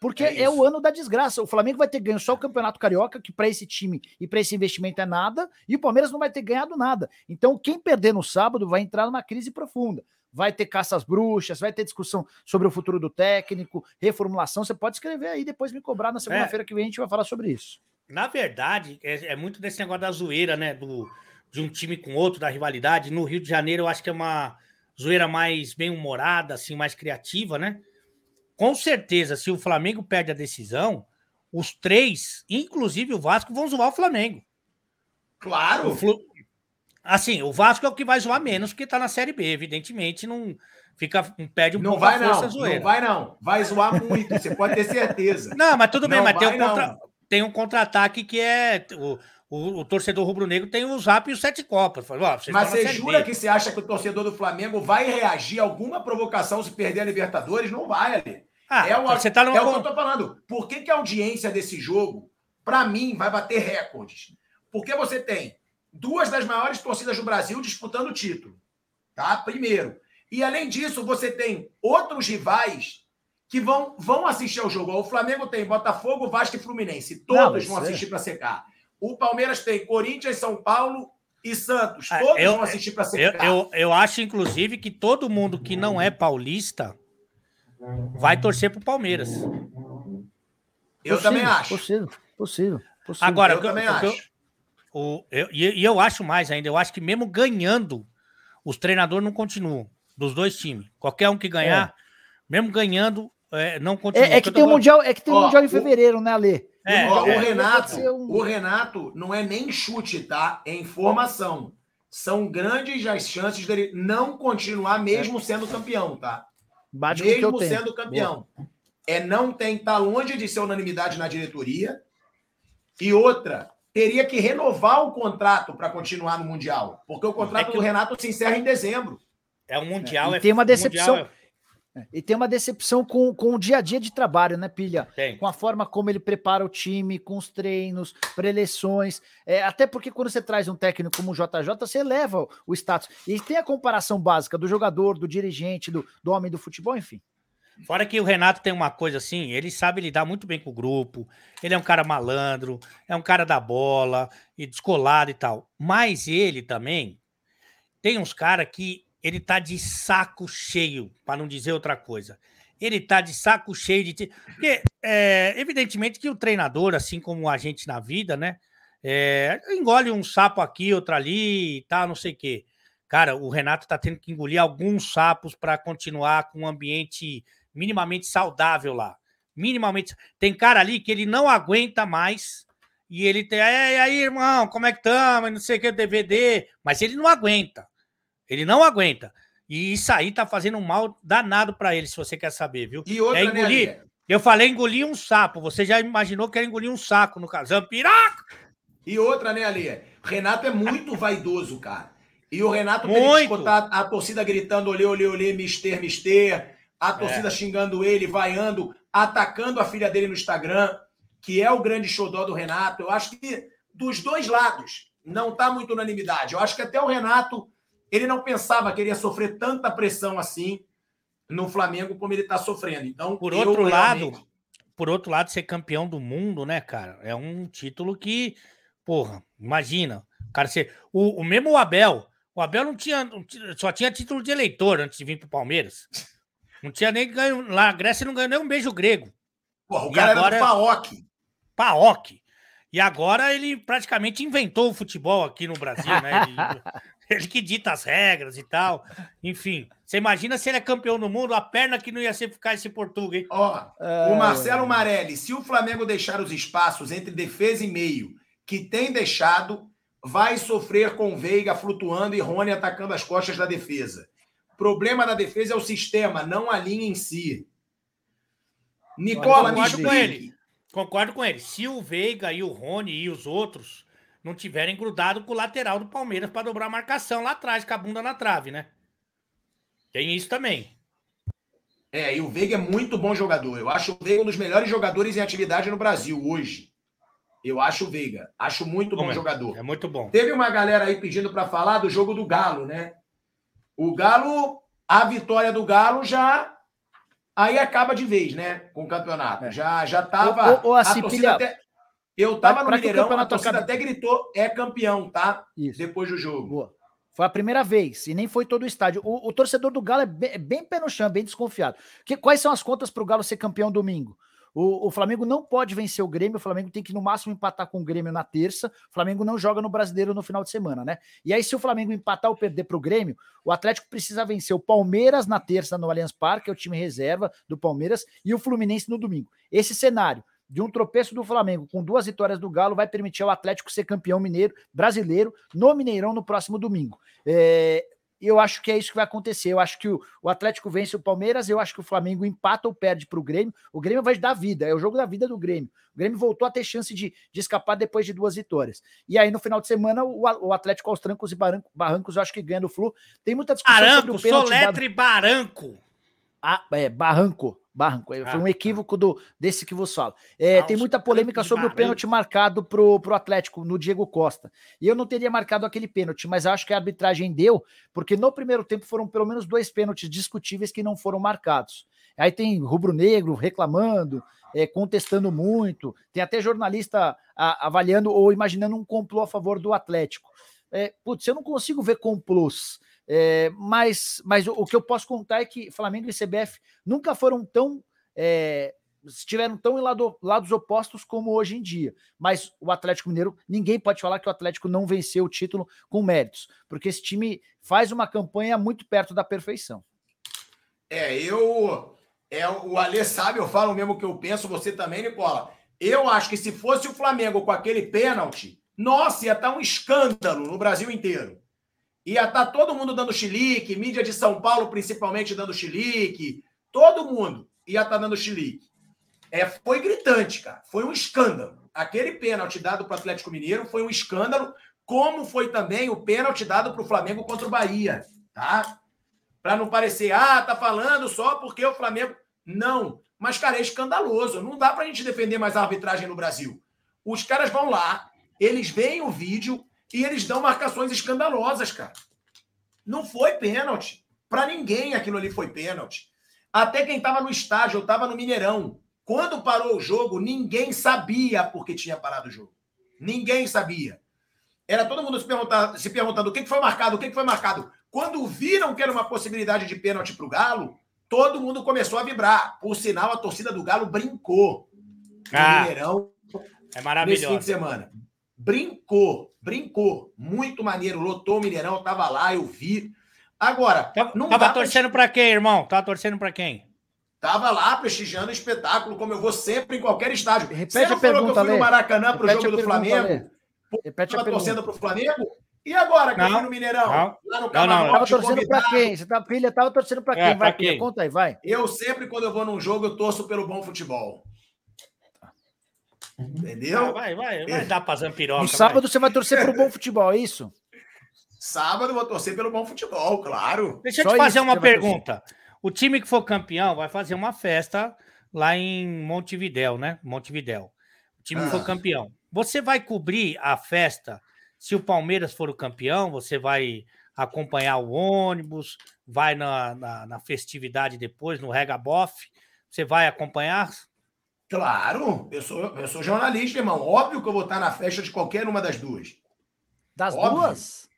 Porque é, é, o ano da desgraça. O Flamengo vai ter ganho só o Campeonato Carioca, que para esse time e para esse investimento é nada, e o Palmeiras não vai ter ganhado nada. Então, quem perder no sábado vai entrar numa crise profunda. Vai ter caças bruxas, vai ter discussão sobre o futuro do técnico, reformulação. Você pode escrever aí, depois me cobrar na segunda-feira é. que vem, a gente vai falar sobre isso. Na verdade, é, é, muito desse negócio da zoeira, né? Do, de um time com outro, da rivalidade. No Rio de Janeiro, eu acho que é uma zoeira mais bem-humorada, assim, mais criativa, né? Com certeza, se o Flamengo perde a decisão, os três, inclusive o Vasco, vão zoar o Flamengo. Claro. O Flu... Assim, o Vasco é o que vai zoar menos, porque tá na Série B, evidentemente, não fica perde um não pouco vai, a força não, zoeira. Não vai não, vai zoar muito, você pode ter certeza. Não, mas tudo bem, não mas tem um, contra... tem um contra-ataque que é o, o, o, torcedor rubro-negro tem o zap e os sete copas. Falo, mas você jura que você acha que o torcedor do Flamengo vai reagir a alguma provocação se perder a Libertadores? Não vai, ali. Ah, é o, você tá numa... é o que eu tô falando. Por que, que a audiência desse jogo, para mim, vai bater recordes? Porque você tem duas das maiores torcidas do Brasil disputando o título. Tá? Primeiro. E além disso, você tem outros rivais que vão, vão assistir ao jogo. O Flamengo tem Botafogo, Vasco e Fluminense. Todos Não, vão assistir é... para secar. O Palmeiras tem Corinthians, São Paulo e Santos. Ah, Todos eu, vão assistir para secar. Eu, eu, eu acho, inclusive, que todo mundo que não é paulista vai torcer pro Palmeiras. Eu possível, também acho. Possível, possível. possível. Agora, eu, eu também eu, acho. O, eu, e eu acho mais ainda, eu acho que mesmo ganhando, os treinadores não continuam, dos dois times. Qualquer um que ganhar, é. mesmo ganhando, é, não continua. É, é que tem o mundial, é que tem Ó, mundial em fevereiro, o, né, Ale? É, o, é. Renato, um... o Renato não é nem chute, tá? É informação. São grandes as chances dele não continuar mesmo sendo campeão, tá? Bate mesmo sendo campeão. Boa. É não tem tá longe de ser unanimidade na diretoria. E outra, teria que renovar o contrato para continuar no mundial, porque o contrato é do Renato se encerra em dezembro. É o mundial. É, e tem uma decepção. É... E tem uma decepção com, com o dia a dia de trabalho, né, Pilha? Tem. Com a forma como ele prepara o time, com os treinos, preleções. É, até porque quando você traz um técnico como o JJ, você eleva o status. E tem a comparação básica do jogador, do dirigente, do, do homem do futebol, enfim. Fora que o Renato tem uma coisa assim, ele sabe lidar muito bem com o grupo, ele é um cara malandro, é um cara da bola, e descolado e tal. Mas ele também tem uns caras que ele tá de saco cheio, para não dizer outra coisa. Ele tá de saco cheio de. Porque, é, evidentemente, que o treinador, assim como a gente na vida, né? É, engole um sapo aqui, outro ali e tá, tal, não sei o quê. Cara, o Renato tá tendo que engolir alguns sapos para continuar com um ambiente minimamente saudável lá. Minimamente. Tem cara ali que ele não aguenta mais. E ele tem. E aí, irmão, como é que estamos? Não sei o que, DVD. Mas ele não aguenta. Ele não aguenta. E isso aí tá fazendo um mal danado para ele, se você quer saber, viu? E outra, é engolir. Né, eu falei engolir um sapo. Você já imaginou que era engolir um saco no caso? Zampiraco! E outra, né, Ali? Renato é muito vaidoso, cara. E o Renato muito. tem que escutar a torcida gritando olê, olê, olê, mister, mister. a torcida é. xingando ele, vaiando, atacando a filha dele no Instagram, que é o grande xodó do Renato. Eu acho que dos dois lados não está muito unanimidade. Eu acho que até o Renato ele não pensava que ele ia sofrer tanta pressão assim no Flamengo como ele está sofrendo. Então, por outro realmente... lado, por outro lado, ser campeão do mundo, né, cara, é um título que, porra, imagina, cara, ser o, o mesmo o Abel, o Abel não tinha, só tinha título de eleitor antes de vir pro Palmeiras. Não tinha nem ganho lá, a Grécia não ganhou nem um beijo grego. Porra, o e cara agora, era do Paok. Paok. E agora ele praticamente inventou o futebol aqui no Brasil, né? Ele, que dita as regras e tal. Enfim, você imagina se ele é campeão do mundo, a perna que não ia ser ficar esse Portugal, hein? Ó, é... o Marcelo Marelli, se o Flamengo deixar os espaços entre defesa e meio, que tem deixado, vai sofrer com Veiga flutuando e Rony atacando as costas da defesa. Problema da defesa é o sistema, não a linha em si. Nicola, me explique. Com ele. Concordo com ele. Se o Veiga e o Rony e os outros não tiverem grudado com o lateral do Palmeiras para dobrar a marcação lá atrás, com a bunda na trave, né? Tem isso também. É, e o Veiga é muito bom jogador. Eu acho o Veiga um dos melhores jogadores em atividade no Brasil hoje. Eu acho o Veiga. Acho muito bom é, jogador. É muito bom. Teve uma galera aí pedindo para falar do jogo do Galo, né? O Galo, a vitória do Galo já aí acaba de vez, né? Com o campeonato. É. Já já tava. Ou, ou assim, pilha... até, eu tava no Mineirão, a torcida até gritou: é campeão, tá? Isso. Depois do jogo. Boa. Foi a primeira vez, e nem foi todo o estádio. O, o torcedor do Galo é bem, é bem, pé no chão, bem desconfiado. Que, quais são as contas para o Galo ser campeão domingo? O, o, Flamengo não pode vencer o Grêmio, o Flamengo tem que no máximo empatar com o Grêmio na terça. O Flamengo não joga no Brasileiro no final de semana, né? E aí, se o Flamengo empatar ou perder para o Grêmio, o Atlético precisa vencer o Palmeiras na terça no Allianz Parque, é o time reserva do Palmeiras, e o Fluminense no domingo. Esse cenário de um tropeço do Flamengo com duas vitórias do Galo vai permitir ao Atlético ser campeão mineiro brasileiro no Mineirão no próximo domingo. É, eu acho que é isso que vai acontecer. Eu acho que o, o, Atlético vence o Palmeiras, eu acho que o Flamengo empata ou perde para o Grêmio. O Grêmio vai dar vida, é o jogo da vida do Grêmio. O Grêmio voltou a ter chance de, de escapar depois de duas vitórias. E aí, no final de semana, o, o Atlético aos trancos e barrancos, barrancos, eu acho que ganha do Flu. Tem muita discussão Baranco, sobre o pênalti. Soletre dado... Baranco. Ah, é, Barranco. Barranco. É, foi um ah, tá. equívoco do, desse que vos falo. É, tem muita polêmica sobre o pênalti marcado pro, pro Atlético no Diego Costa. E eu não teria marcado aquele pênalti, mas acho que a arbitragem deu, porque no primeiro tempo foram pelo menos dois pênaltis discutíveis que não foram marcados. Aí tem rubro-negro reclamando, é, contestando muito, tem até jornalista a, avaliando ou imaginando um complô a favor do Atlético. É, putz, eu não consigo ver complôs. É, mas, mas o, que eu posso contar é que Flamengo e CBF nunca foram tão. É, estiveram tão em lado, lados opostos como hoje em dia. Mas o Atlético Mineiro, ninguém pode falar que o Atlético não venceu o título com méritos, porque esse time faz uma campanha muito perto da perfeição. É, eu. É, o Alê sabe, eu falo mesmo o que eu penso, você também, Nicola. Eu acho que se fosse o Flamengo com aquele pênalti, nossa, ia estar um escândalo no Brasil inteiro. Ia estar tá todo mundo dando chilique, mídia de São Paulo principalmente dando chilique, todo mundo ia estar tá dando chilique. É, foi gritante, cara. Foi um escândalo. Aquele pênalti dado para o Atlético Mineiro foi um escândalo, como foi também o pênalti dado para o Flamengo contra o Bahia, tá? Para não parecer, ah, tá falando só porque o Flamengo. Não. Mas, cara, é escandaloso. Não dá para a gente defender mais a arbitragem no Brasil. Os caras vão lá, eles veem o vídeo, e eles dão marcações escandalosas, cara. Não foi pênalti. Para ninguém aquilo ali foi pênalti. Até quem estava no estádio, eu estava no Mineirão. Quando parou o jogo, ninguém sabia por que tinha parado o jogo. Ninguém sabia. Era todo mundo se, perguntar, se perguntando o que foi marcado, o que foi marcado. Quando viram que era uma possibilidade de pênalti para o Galo, todo mundo começou a vibrar. Por sinal, a torcida do Galo brincou. Ah, Mineirão. É maravilhoso. Nesse fim de semana. Brincou brincou. Muito maneiro. Lotou o Mineirão, tava lá, eu vi. Agora, não tava torcendo para quem, irmão? Tava torcendo para quem? Tava lá prestigiando o espetáculo, como eu vou sempre em qualquer estádio. Repete Você a pergunta, que eu fui no Maracanã pro jogo do Flamengo? Repete tava a torcendo pro Flamengo? E agora que não, eu fui no Mineirão? Não, lá no não, não. Tava torcendo para quem? Você tá, filha, tava torcendo para é, quem? vai, quem? conta aí, vai. Eu sempre, quando eu vou num jogo, eu torço pelo bom futebol. Entendeu? Vai, vai, vai dar pra Zampiroca. No sábado vai. você vai torcer pro bom futebol, é isso? Sábado eu vou torcer pelo bom futebol, claro. Deixa eu Só te fazer uma pergunta. o time que for campeão vai fazer uma festa lá em Montevidéu, né? Montevidéu. O time que for ah. campeão. Você vai cobrir a festa se o Palmeiras for o campeão, você vai acompanhar o ônibus, vai na, na, na festividade depois, no Rega Boff, você vai acompanhar? Claro, eu sou, eu sou jornalista, irmão. Óbvio que eu vou estar na festa de qualquer uma das duas. Das Óbvio. duas?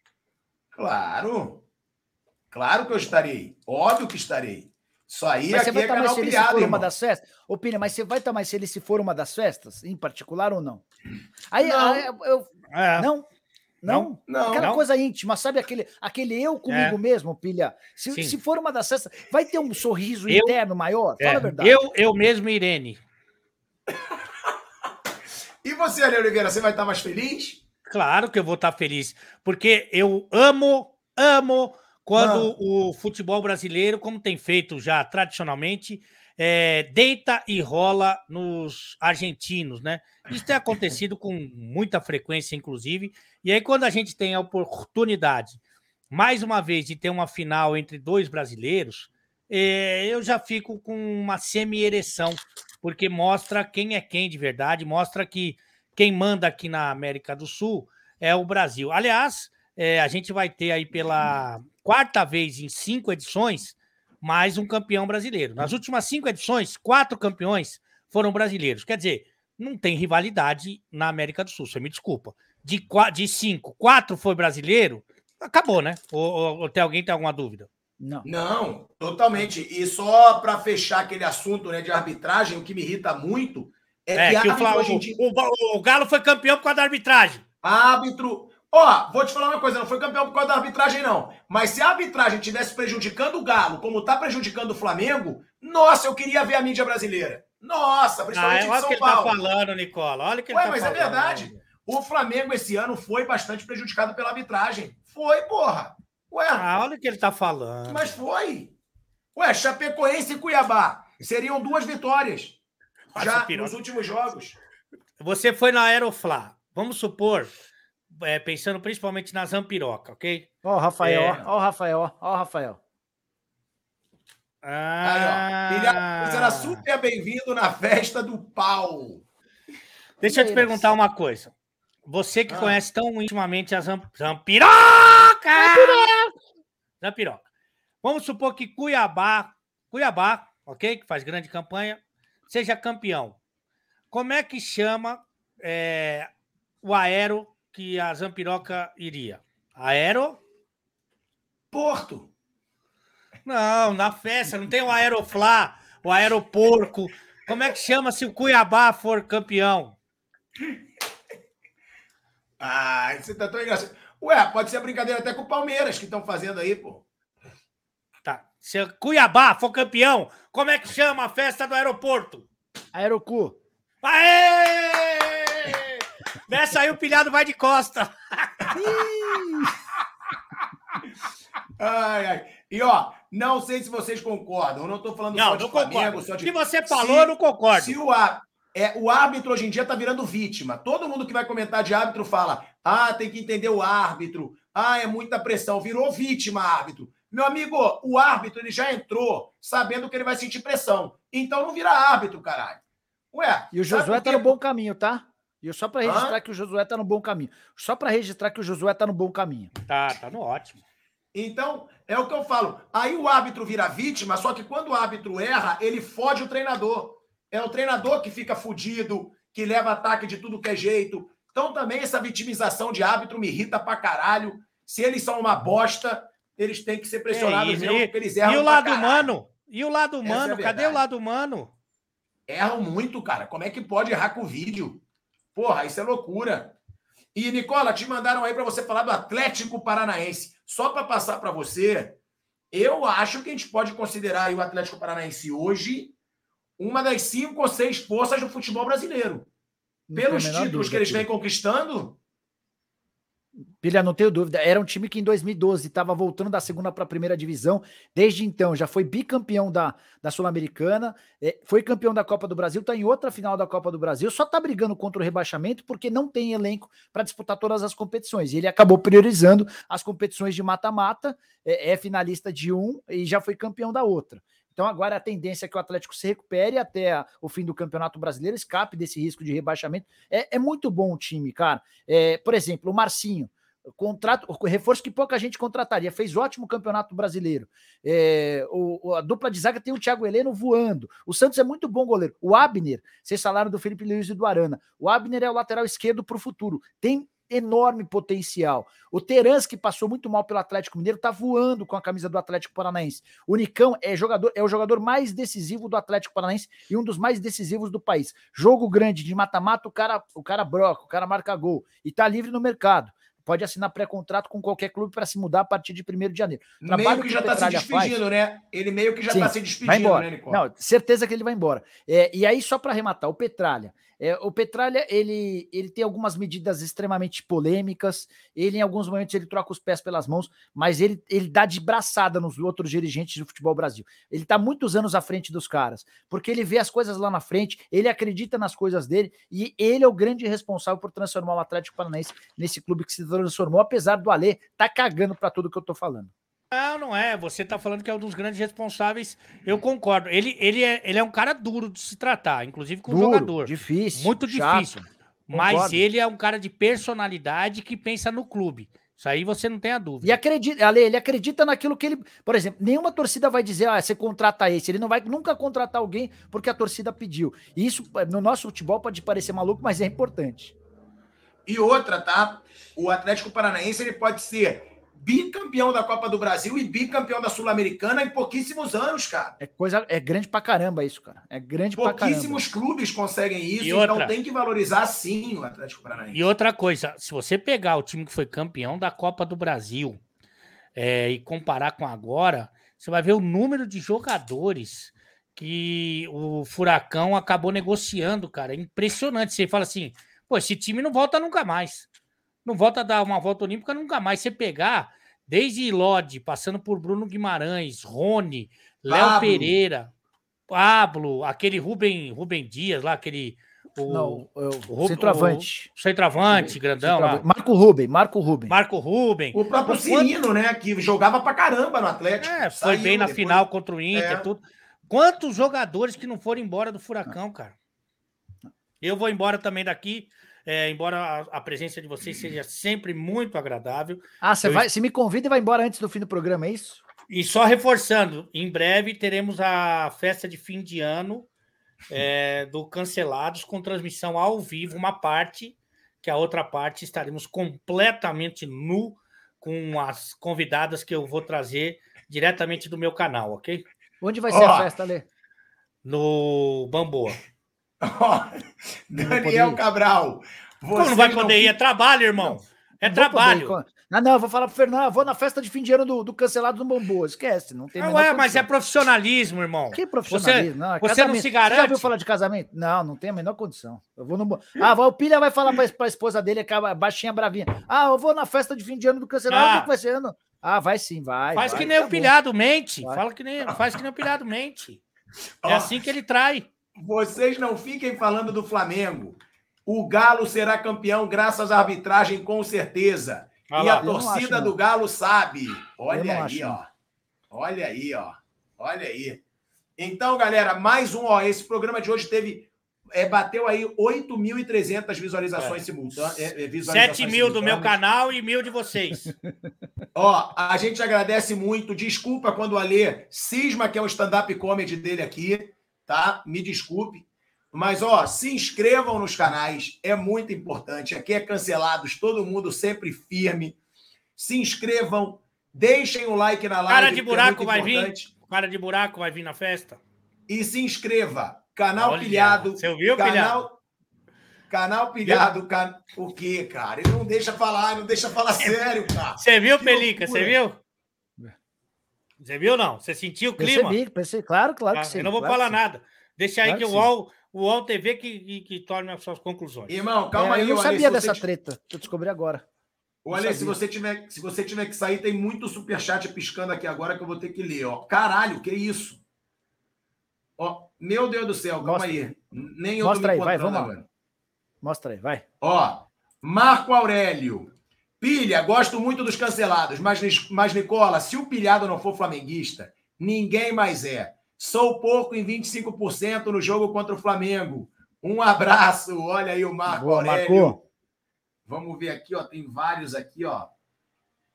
Claro. Claro que eu estarei. Óbvio que estarei. Isso aí mas aqui você vai é estar mais se ele for irmão. uma das festas? Opina, mas você vai estar mais se ele se for uma das festas, em particular ou não? Aí, não. Aí, eu, é. não. Não, não, aquela não. coisa íntima, sabe? Aquele, aquele eu comigo é. mesmo, pilha. Se, se for uma das festas, vai ter um sorriso eu, interno maior? É. Fala a verdade. Eu, eu mesmo, Irene. E você, Ale Oliveira, você vai estar mais feliz? Claro que eu vou estar feliz, porque eu amo, amo quando o futebol brasileiro, como tem feito já tradicionalmente, é, deita e rola nos argentinos, né? Isso tem acontecido com muita frequência, inclusive. E aí, quando a gente tem a oportunidade, mais uma vez, de ter uma final entre dois brasileiros, é, eu já fico com uma semi-ereção, porque mostra quem é quem de verdade, mostra que quem manda aqui na América do Sul é o Brasil. Aliás, é, a gente vai ter aí pela quarta vez em cinco edições mais um campeão brasileiro. Nas últimas cinco edições, quatro campeões foram brasileiros. Quer dizer, não tem rivalidade na América do Sul, você me desculpa. De, de cinco, quatro foi brasileiro, acabou, né? Ou, ou, ou tem alguém tem alguma dúvida? Não. Não, totalmente. E só para fechar aquele assunto né, de arbitragem, o que me irrita muito é, é que, que o, hoje dia... o, o, Galo foi campeão por causa da arbitragem. Árbitro. Ó, vou te falar uma coisa, não foi campeão por causa da arbitragem, não. Mas se a arbitragem tivesse prejudicando o Galo, como tá prejudicando o Flamengo, nossa, eu queria ver a mídia brasileira. Nossa, principalmente ah, olha São que Paulo. Ele tá falando, Nicola. Olha que ele Ué, tá mas falando. é verdade. O Flamengo esse ano foi bastante prejudicado pela arbitragem. Foi, porra. Ué. Ah, olha o que ele tá falando. Mas foi. Ué, Chapecoense e Cuiabá seriam duas vitórias. já nos últimos jogos. Você foi na Aeroflá. Vamos supor é, pensando principalmente na Zampiroca, ok? Ó, o Rafael, é... ó, o Rafael, ó, o Rafael. Ah, Aí, ó. Ele era super bem-vindo na festa do pau. Deixa eu te perguntar uma coisa. Você que ah. conhece tão intimamente a Zamp... Zampiroca! Zampiroca! Vamos supor que Cuiabá, Cuiabá, ok? Que faz grande campanha, seja campeão. Como é que chama é, o aero que a Zampiroca iria? Aero? Porto. Não, na festa, não tem o Aeroflá, o Aeroporco. Como é que chama se o Cuiabá for campeão? Ah, você tá tão engraçado. Ué, pode ser brincadeira até com o Palmeiras que estão fazendo aí, pô. Tá. Se o Cuiabá for campeão, como é que chama a festa do aeroporto? Aerocu. Aê! Nessa aí o pilhado vai de costa. ai, ai. E ó, não sei se vocês concordam. Eu não estou falando não, só de não Flamengo, concordo. só de. Se você falou, se, eu não concordo. Se o, é, o árbitro hoje em dia está virando vítima. Todo mundo que vai comentar de árbitro fala: ah, tem que entender o árbitro. Ah, é muita pressão. Virou vítima árbitro. Meu amigo, o árbitro ele já entrou sabendo que ele vai sentir pressão. Então não vira árbitro, caralho. Ué. E o Josué tá no bom caminho, tá? E só para registrar Hã? que o Josué tá no bom caminho. Só para registrar que o Josué tá no bom caminho. Tá, tá no ótimo. Então, é o que eu falo. Aí o árbitro vira vítima, só que quando o árbitro erra, ele fode o treinador. É o treinador que fica fudido, que leva ataque de tudo que é jeito. Então também essa vitimização de árbitro me irrita pra caralho. Se eles são uma bosta, eles têm que ser pressionados é, mesmo, porque eles erram. E o lado humano? E o lado humano? É Cadê o lado humano? Erram muito, cara. Como é que pode errar com o vídeo? Porra, isso é loucura. E, Nicola, te mandaram aí para você falar do Atlético Paranaense. Só para passar para você, eu acho que a gente pode considerar o Atlético Paranaense hoje uma das cinco ou seis forças do futebol brasileiro. Pelos títulos que eles vêm conquistando, Pilha, não tenho dúvida. Era um time que em 2012 estava voltando da segunda para a primeira divisão. Desde então já foi bicampeão da, da Sul-Americana, é, foi campeão da Copa do Brasil, está em outra final da Copa do Brasil. Só está brigando contra o rebaixamento porque não tem elenco para disputar todas as competições. E ele acabou priorizando as competições de mata-mata, é, é finalista de um e já foi campeão da outra. Então agora a tendência é que o Atlético se recupere até o fim do Campeonato Brasileiro, escape desse risco de rebaixamento. É, é muito bom o time, cara. É, por exemplo, o Marcinho contrato, reforço que pouca gente contrataria, fez ótimo campeonato brasileiro. É, o, a dupla de zaga tem o Thiago Heleno voando. O Santos é muito bom goleiro. O Abner, vocês falaram do Felipe Luiz e do Arana. O Abner é o lateral esquerdo para o futuro. Tem enorme potencial. O Terans, que passou muito mal pelo Atlético Mineiro, tá voando com a camisa do Atlético Paranaense. O Nicão é, jogador, é o jogador mais decisivo do Atlético Paranaense e um dos mais decisivos do país. Jogo grande de mata-mata, o cara, o cara broca, o cara marca gol e tá livre no mercado pode assinar pré-contrato com qualquer clube para se mudar a partir de 1 de janeiro. O meio que, que já está se despedindo, faz, né? Ele meio que já está se despedindo, né, Nicole? Não, certeza que ele vai embora. É, e aí, só para arrematar, o Petralha. É, o Petralha, ele, ele tem algumas medidas extremamente polêmicas, ele em alguns momentos ele troca os pés pelas mãos, mas ele, ele dá de braçada nos outros dirigentes do futebol Brasil. Ele está muitos anos à frente dos caras, porque ele vê as coisas lá na frente, ele acredita nas coisas dele, e ele é o grande responsável por transformar o Atlético Paranaense nesse clube que se transformou, apesar do Alê tá cagando para tudo que eu tô falando. Não, não é. Você está falando que é um dos grandes responsáveis. Eu concordo. Ele, ele, é, ele é um cara duro de se tratar, inclusive com o jogador. Difícil. Muito difícil. Chato. Mas concordo. ele é um cara de personalidade que pensa no clube. Isso aí você não tem a dúvida. E acredita, Ale, ele acredita naquilo que ele. Por exemplo, nenhuma torcida vai dizer, ah, você contrata esse. Ele não vai nunca contratar alguém porque a torcida pediu. E isso, no nosso futebol, pode parecer maluco, mas é importante. E outra, tá? O Atlético Paranaense ele pode ser bicampeão da Copa do Brasil e bicampeão da Sul-Americana em pouquíssimos anos, cara. É coisa, é grande pra caramba isso, cara. É grande pra caramba. Pouquíssimos clubes conseguem isso, e então tem que valorizar sim o Atlético Paranaense. E outra coisa, se você pegar o time que foi campeão da Copa do Brasil é, e comparar com agora, você vai ver o número de jogadores que o Furacão acabou negociando, cara. É impressionante. Você fala assim, pô, esse time não volta nunca mais não volta a dar uma volta olímpica nunca mais. Você pegar desde Lodi, passando por Bruno Guimarães, Rony, Léo Pereira, Pablo, aquele Rubem, Rubem Dias lá, aquele. O, não, o, o centroavante. O centroavante, grandão centroavante. lá. Marco Rubem, Marco Rubem. Marco Rubem. O próprio o Cirino, né? Que jogava pra caramba no Atlético. É, foi Saiu bem na depois... final contra o Inter, é. tudo. Quantos jogadores que não foram embora do Furacão, cara? Eu vou embora também daqui. É, embora a, a, presença de vocês seja sempre muito agradável. Ah, você vai, se me convida e vai embora antes do fim do programa, é isso? E só reforçando, em breve teremos a festa de fim de ano é, do Cancelados com transmissão ao vivo, uma parte, que a outra parte estaremos completamente nu com as convidadas que eu vou trazer diretamente do meu canal, ok? Onde vai ser a festa, Lê? No Bamboa. Daniel Cabral. Como não vai poder não... ir? É trabalho, irmão. É trabalho. Ah, não, eu vou falar pro Fernando, eu vou na festa de fim de ano do, do cancelado do Bambu, esquece, não tem Não é, mas é profissionalismo, irmão. Que profissionalismo? Você, não, é você não se garante? Você já ouviu falar de casamento? Não, não tem a menor condição. Eu vou no... Ah, o Pilha vai falar pra, pra esposa dele, que é baixinha bravinha. Ah, eu vou na festa de fim de ano do cancelado, ah. vai ser ano? Ah, vai sim, vai. Faz vai, que nem tá o pilhado mente. Vai. Fala que nem, faz que nem o pilhado mente. É assim que ele trai. Vocês não fiquem falando do Flamengo. O Galo será campeão graças à arbitragem, com certeza. Ah, e a torcida acho, do Galo sabe. Olha aí, acho, ó. Olha aí, ó. Olha aí. Então, galera, mais um, ó. Esse programa de hoje teve. É, bateu aí 8.300 visualizações é. simultâneas. É, é, 7 mil do meu canal e mil de vocês. ó, a gente agradece muito. Desculpa quando o Alê cisma que é o stand-up comedy dele aqui tá? Me desculpe. Mas, ó, se inscrevam nos canais, é muito importante. Aqui é cancelados, todo mundo sempre firme. Se inscrevam, deixem o like na live. Cara de é buraco é vai importante. vir. Cara de buraco vai vir na festa. E se inscreva. Canal Olha, Pilhado. Você ouviu, canal, Pilhado? Canal Pilhado. Can... O quê, cara? Ele não deixa falar, não deixa falar sério, cara. Você viu, que Pelica? Você viu? Você viu não? Você sentiu o clima? Percebi, percebi. Claro, claro que sim. Eu não vou claro falar nada. Deixa aí claro que, que o UOL, o UOL TV que, que, que torne as suas conclusões. Irmão, calma é, aí. Eu não sabia dessa te... treta. Eu descobri agora. Olha, se você, tiver, se você tiver que sair, tem muito superchat piscando aqui agora que eu vou ter que ler. Ó. Caralho, que isso? Ó, meu Deus do céu, calma Mostra. aí. Nem eu Mostra aí, vai, vamos lá. Mostra aí, vai. Ó, Marco Aurélio. Pilha, gosto muito dos cancelados, mas, mas Nicola, se o pilhado não for flamenguista, ninguém mais é. Sou pouco em 25% no jogo contra o Flamengo. Um abraço. Olha aí o Marco Boa, Aurélio. Marco. Vamos ver aqui, ó. Tem vários aqui, ó.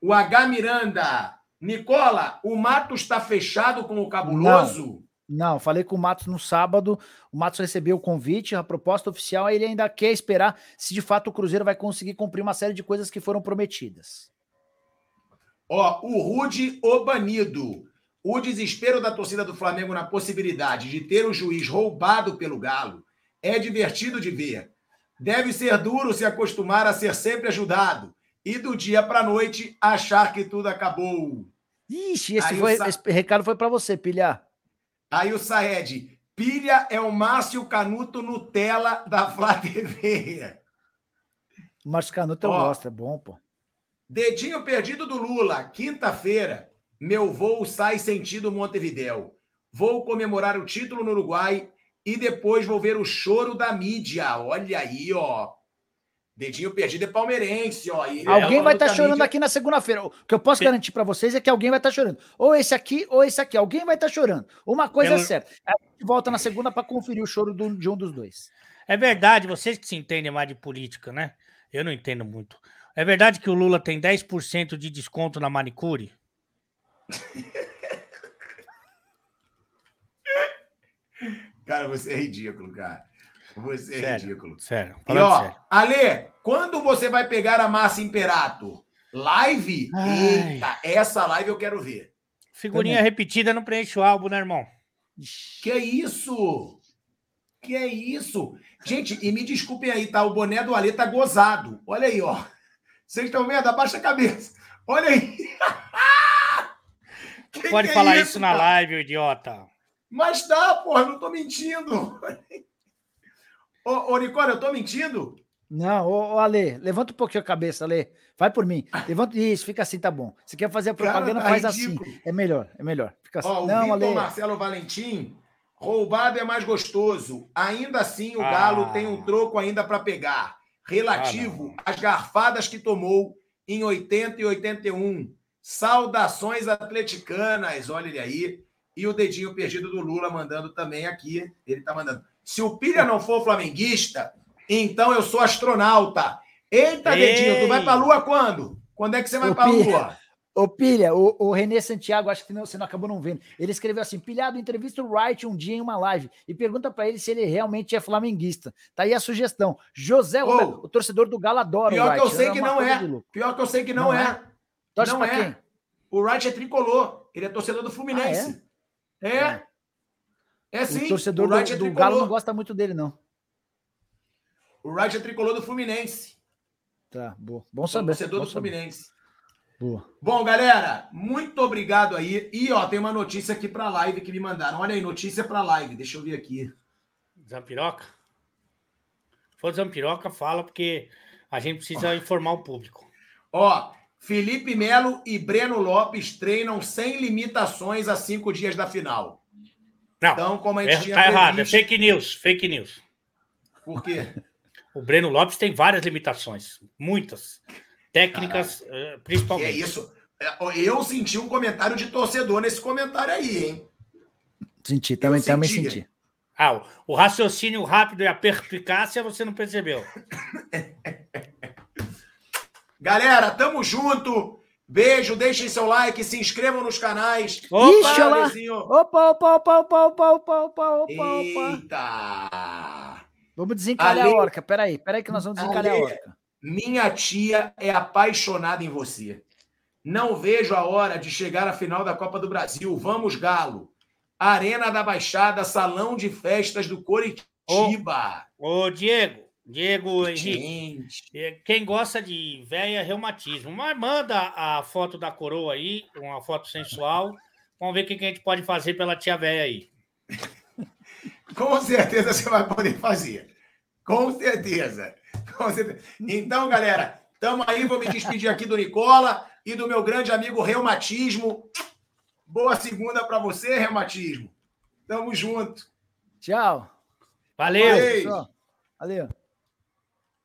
O H Miranda. Nicola, o Matos está fechado com o Cabuloso? Não, não, falei com o Matos no sábado. O Matos recebeu o convite, a proposta oficial, ele ainda quer esperar se de fato o Cruzeiro vai conseguir cumprir uma série de coisas que foram prometidas. Ó, o Rude Obanido. O desespero da torcida do Flamengo na possibilidade de ter o juiz roubado pelo Galo é divertido de ver. Deve ser duro se acostumar a ser sempre ajudado e do dia para a noite achar que tudo acabou. Ixi, esse, foi, Sa... esse recado foi para você, Pilha. Aí o Saed, Pilha é o Márcio Canuto Nutella da Flá TV. O Márcio Canuto eu gosto, é bom, pô. Dedinho perdido do Lula, quinta-feira. Meu voo sai sentido Montevidéu. Vou comemorar o título no Uruguai e depois vou ver o choro da mídia. Olha aí, ó. Dedinho perdido é palmeirense, ó. alguém é vai estar tá chorando aqui na segunda-feira. O que eu posso Sim. garantir para vocês é que alguém vai estar tá chorando. Ou esse aqui, ou esse aqui. Alguém vai estar tá chorando. Uma coisa Pelo... é certa. A gente volta na segunda para conferir o choro do, de um dos dois. É verdade, vocês que se entendem mais de política, né? Eu não entendo muito. É verdade que o Lula tem 10% de desconto na manicure? cara, você é ridículo, cara. Você é sério, ridículo. Sério. E ó, sério. Ale, quando você vai pegar a massa Imperato? Live? Ai. Eita, essa live eu quero ver. Figurinha Também. repetida não preenche o álbum, né, irmão? Que é isso? Que é isso? Gente, e me desculpem aí, tá? O boné do Ale tá gozado. Olha aí, ó. Vocês estão vendo? Abaixa a cabeça. Olha aí. Que Pode que é falar é isso, isso na live, idiota. Mas tá, porra, não tô mentindo. Ô, ô, Nicole, eu tô mentindo? Não, ô, ô Ale, levanta um pouquinho a cabeça, Ale. Vai por mim. Levanta isso, fica assim, tá bom. Se quer fazer a propaganda, cara, tá faz assim. ridículo. assim. É melhor, é melhor. Fica assim. Ó, não, o Ale. Marcelo Valentim, roubado é mais gostoso. Ainda assim, o ah. Galo tem um troco ainda para pegar. Relativo ah, às garfadas que tomou em 80 e 81 Saudações atleticanas, olha ele aí. E o dedinho perdido do Lula mandando também aqui. Ele está mandando. Se o Pilha não for flamenguista, então eu sou astronauta. Eita, Ei. dedinho, tu vai para a Lua quando? Quando é que você vai para a Lua? Ô, Pilha, o, o Renê Santiago, acho que não, você não acabou não vendo. Ele escreveu assim: Pilhado, entrevista o Wright um dia em uma live e pergunta para ele se ele realmente é flamenguista. Tá aí a sugestão. José, oh, o torcedor do Galo adora pior o Wright. Que eu sei é que não é. Pior que eu sei que não, não é. é. Torce não é. Quem? O Wright é tricolor. Ele é torcedor do Fluminense. Ah, é? É. É sim. O torcedor o do, é do Galo não gosta muito dele, não. O Wright é tricolor do Fluminense. Tá, boa. Bom saber. Torcedor bom do saber. Fluminense. Boa. Bom, galera, muito obrigado aí. E ó, tem uma notícia aqui para live que me mandaram. Olha aí, notícia para live. Deixa eu ver aqui. Zampiroca? Se for Zampiroca, fala porque a gente precisa informar o público. Ó, Felipe Melo e Breno Lopes treinam sem limitações a cinco dias da final. Não, então, como a gente é, tinha tá errado, é fake news, fake news. Por quê? O Breno Lopes tem várias limitações, muitas. Técnicas, Caraca. principalmente. Que é isso. É, eu senti um comentário de torcedor nesse comentário aí, hein? Senti, também, também senti. Ah, o raciocínio rápido e a perspicácia você não percebeu. Galera, tamo junto. Beijo, deixem seu like, se inscrevam nos canais. Opa, Ixi, opa, opa, opa, opa, opa, opa, opa, opa, Eita! Vamos desencalhar Ale... a orca. Peraí, peraí que nós vamos desencalhar Ale... a orca. Minha tia é apaixonada em você. Não vejo a hora de chegar à final da Copa do Brasil. Vamos, Galo. Arena da Baixada, Salão de Festas do Coritiba. Ô, ô Diego, Diego Henrique, é, quem gosta de véia reumatismo, mas manda a foto da coroa aí, uma foto sensual. Vamos ver o que a gente pode fazer pela tia véia aí. Com certeza você vai poder fazer. Com certeza. Com certeza. Então, galera, estamos aí. Vou me despedir aqui do Nicola e do meu grande amigo Reumatismo. Boa segunda para você, Reumatismo. Tamo junto. Tchau. Valeu. Valeu. Valeu.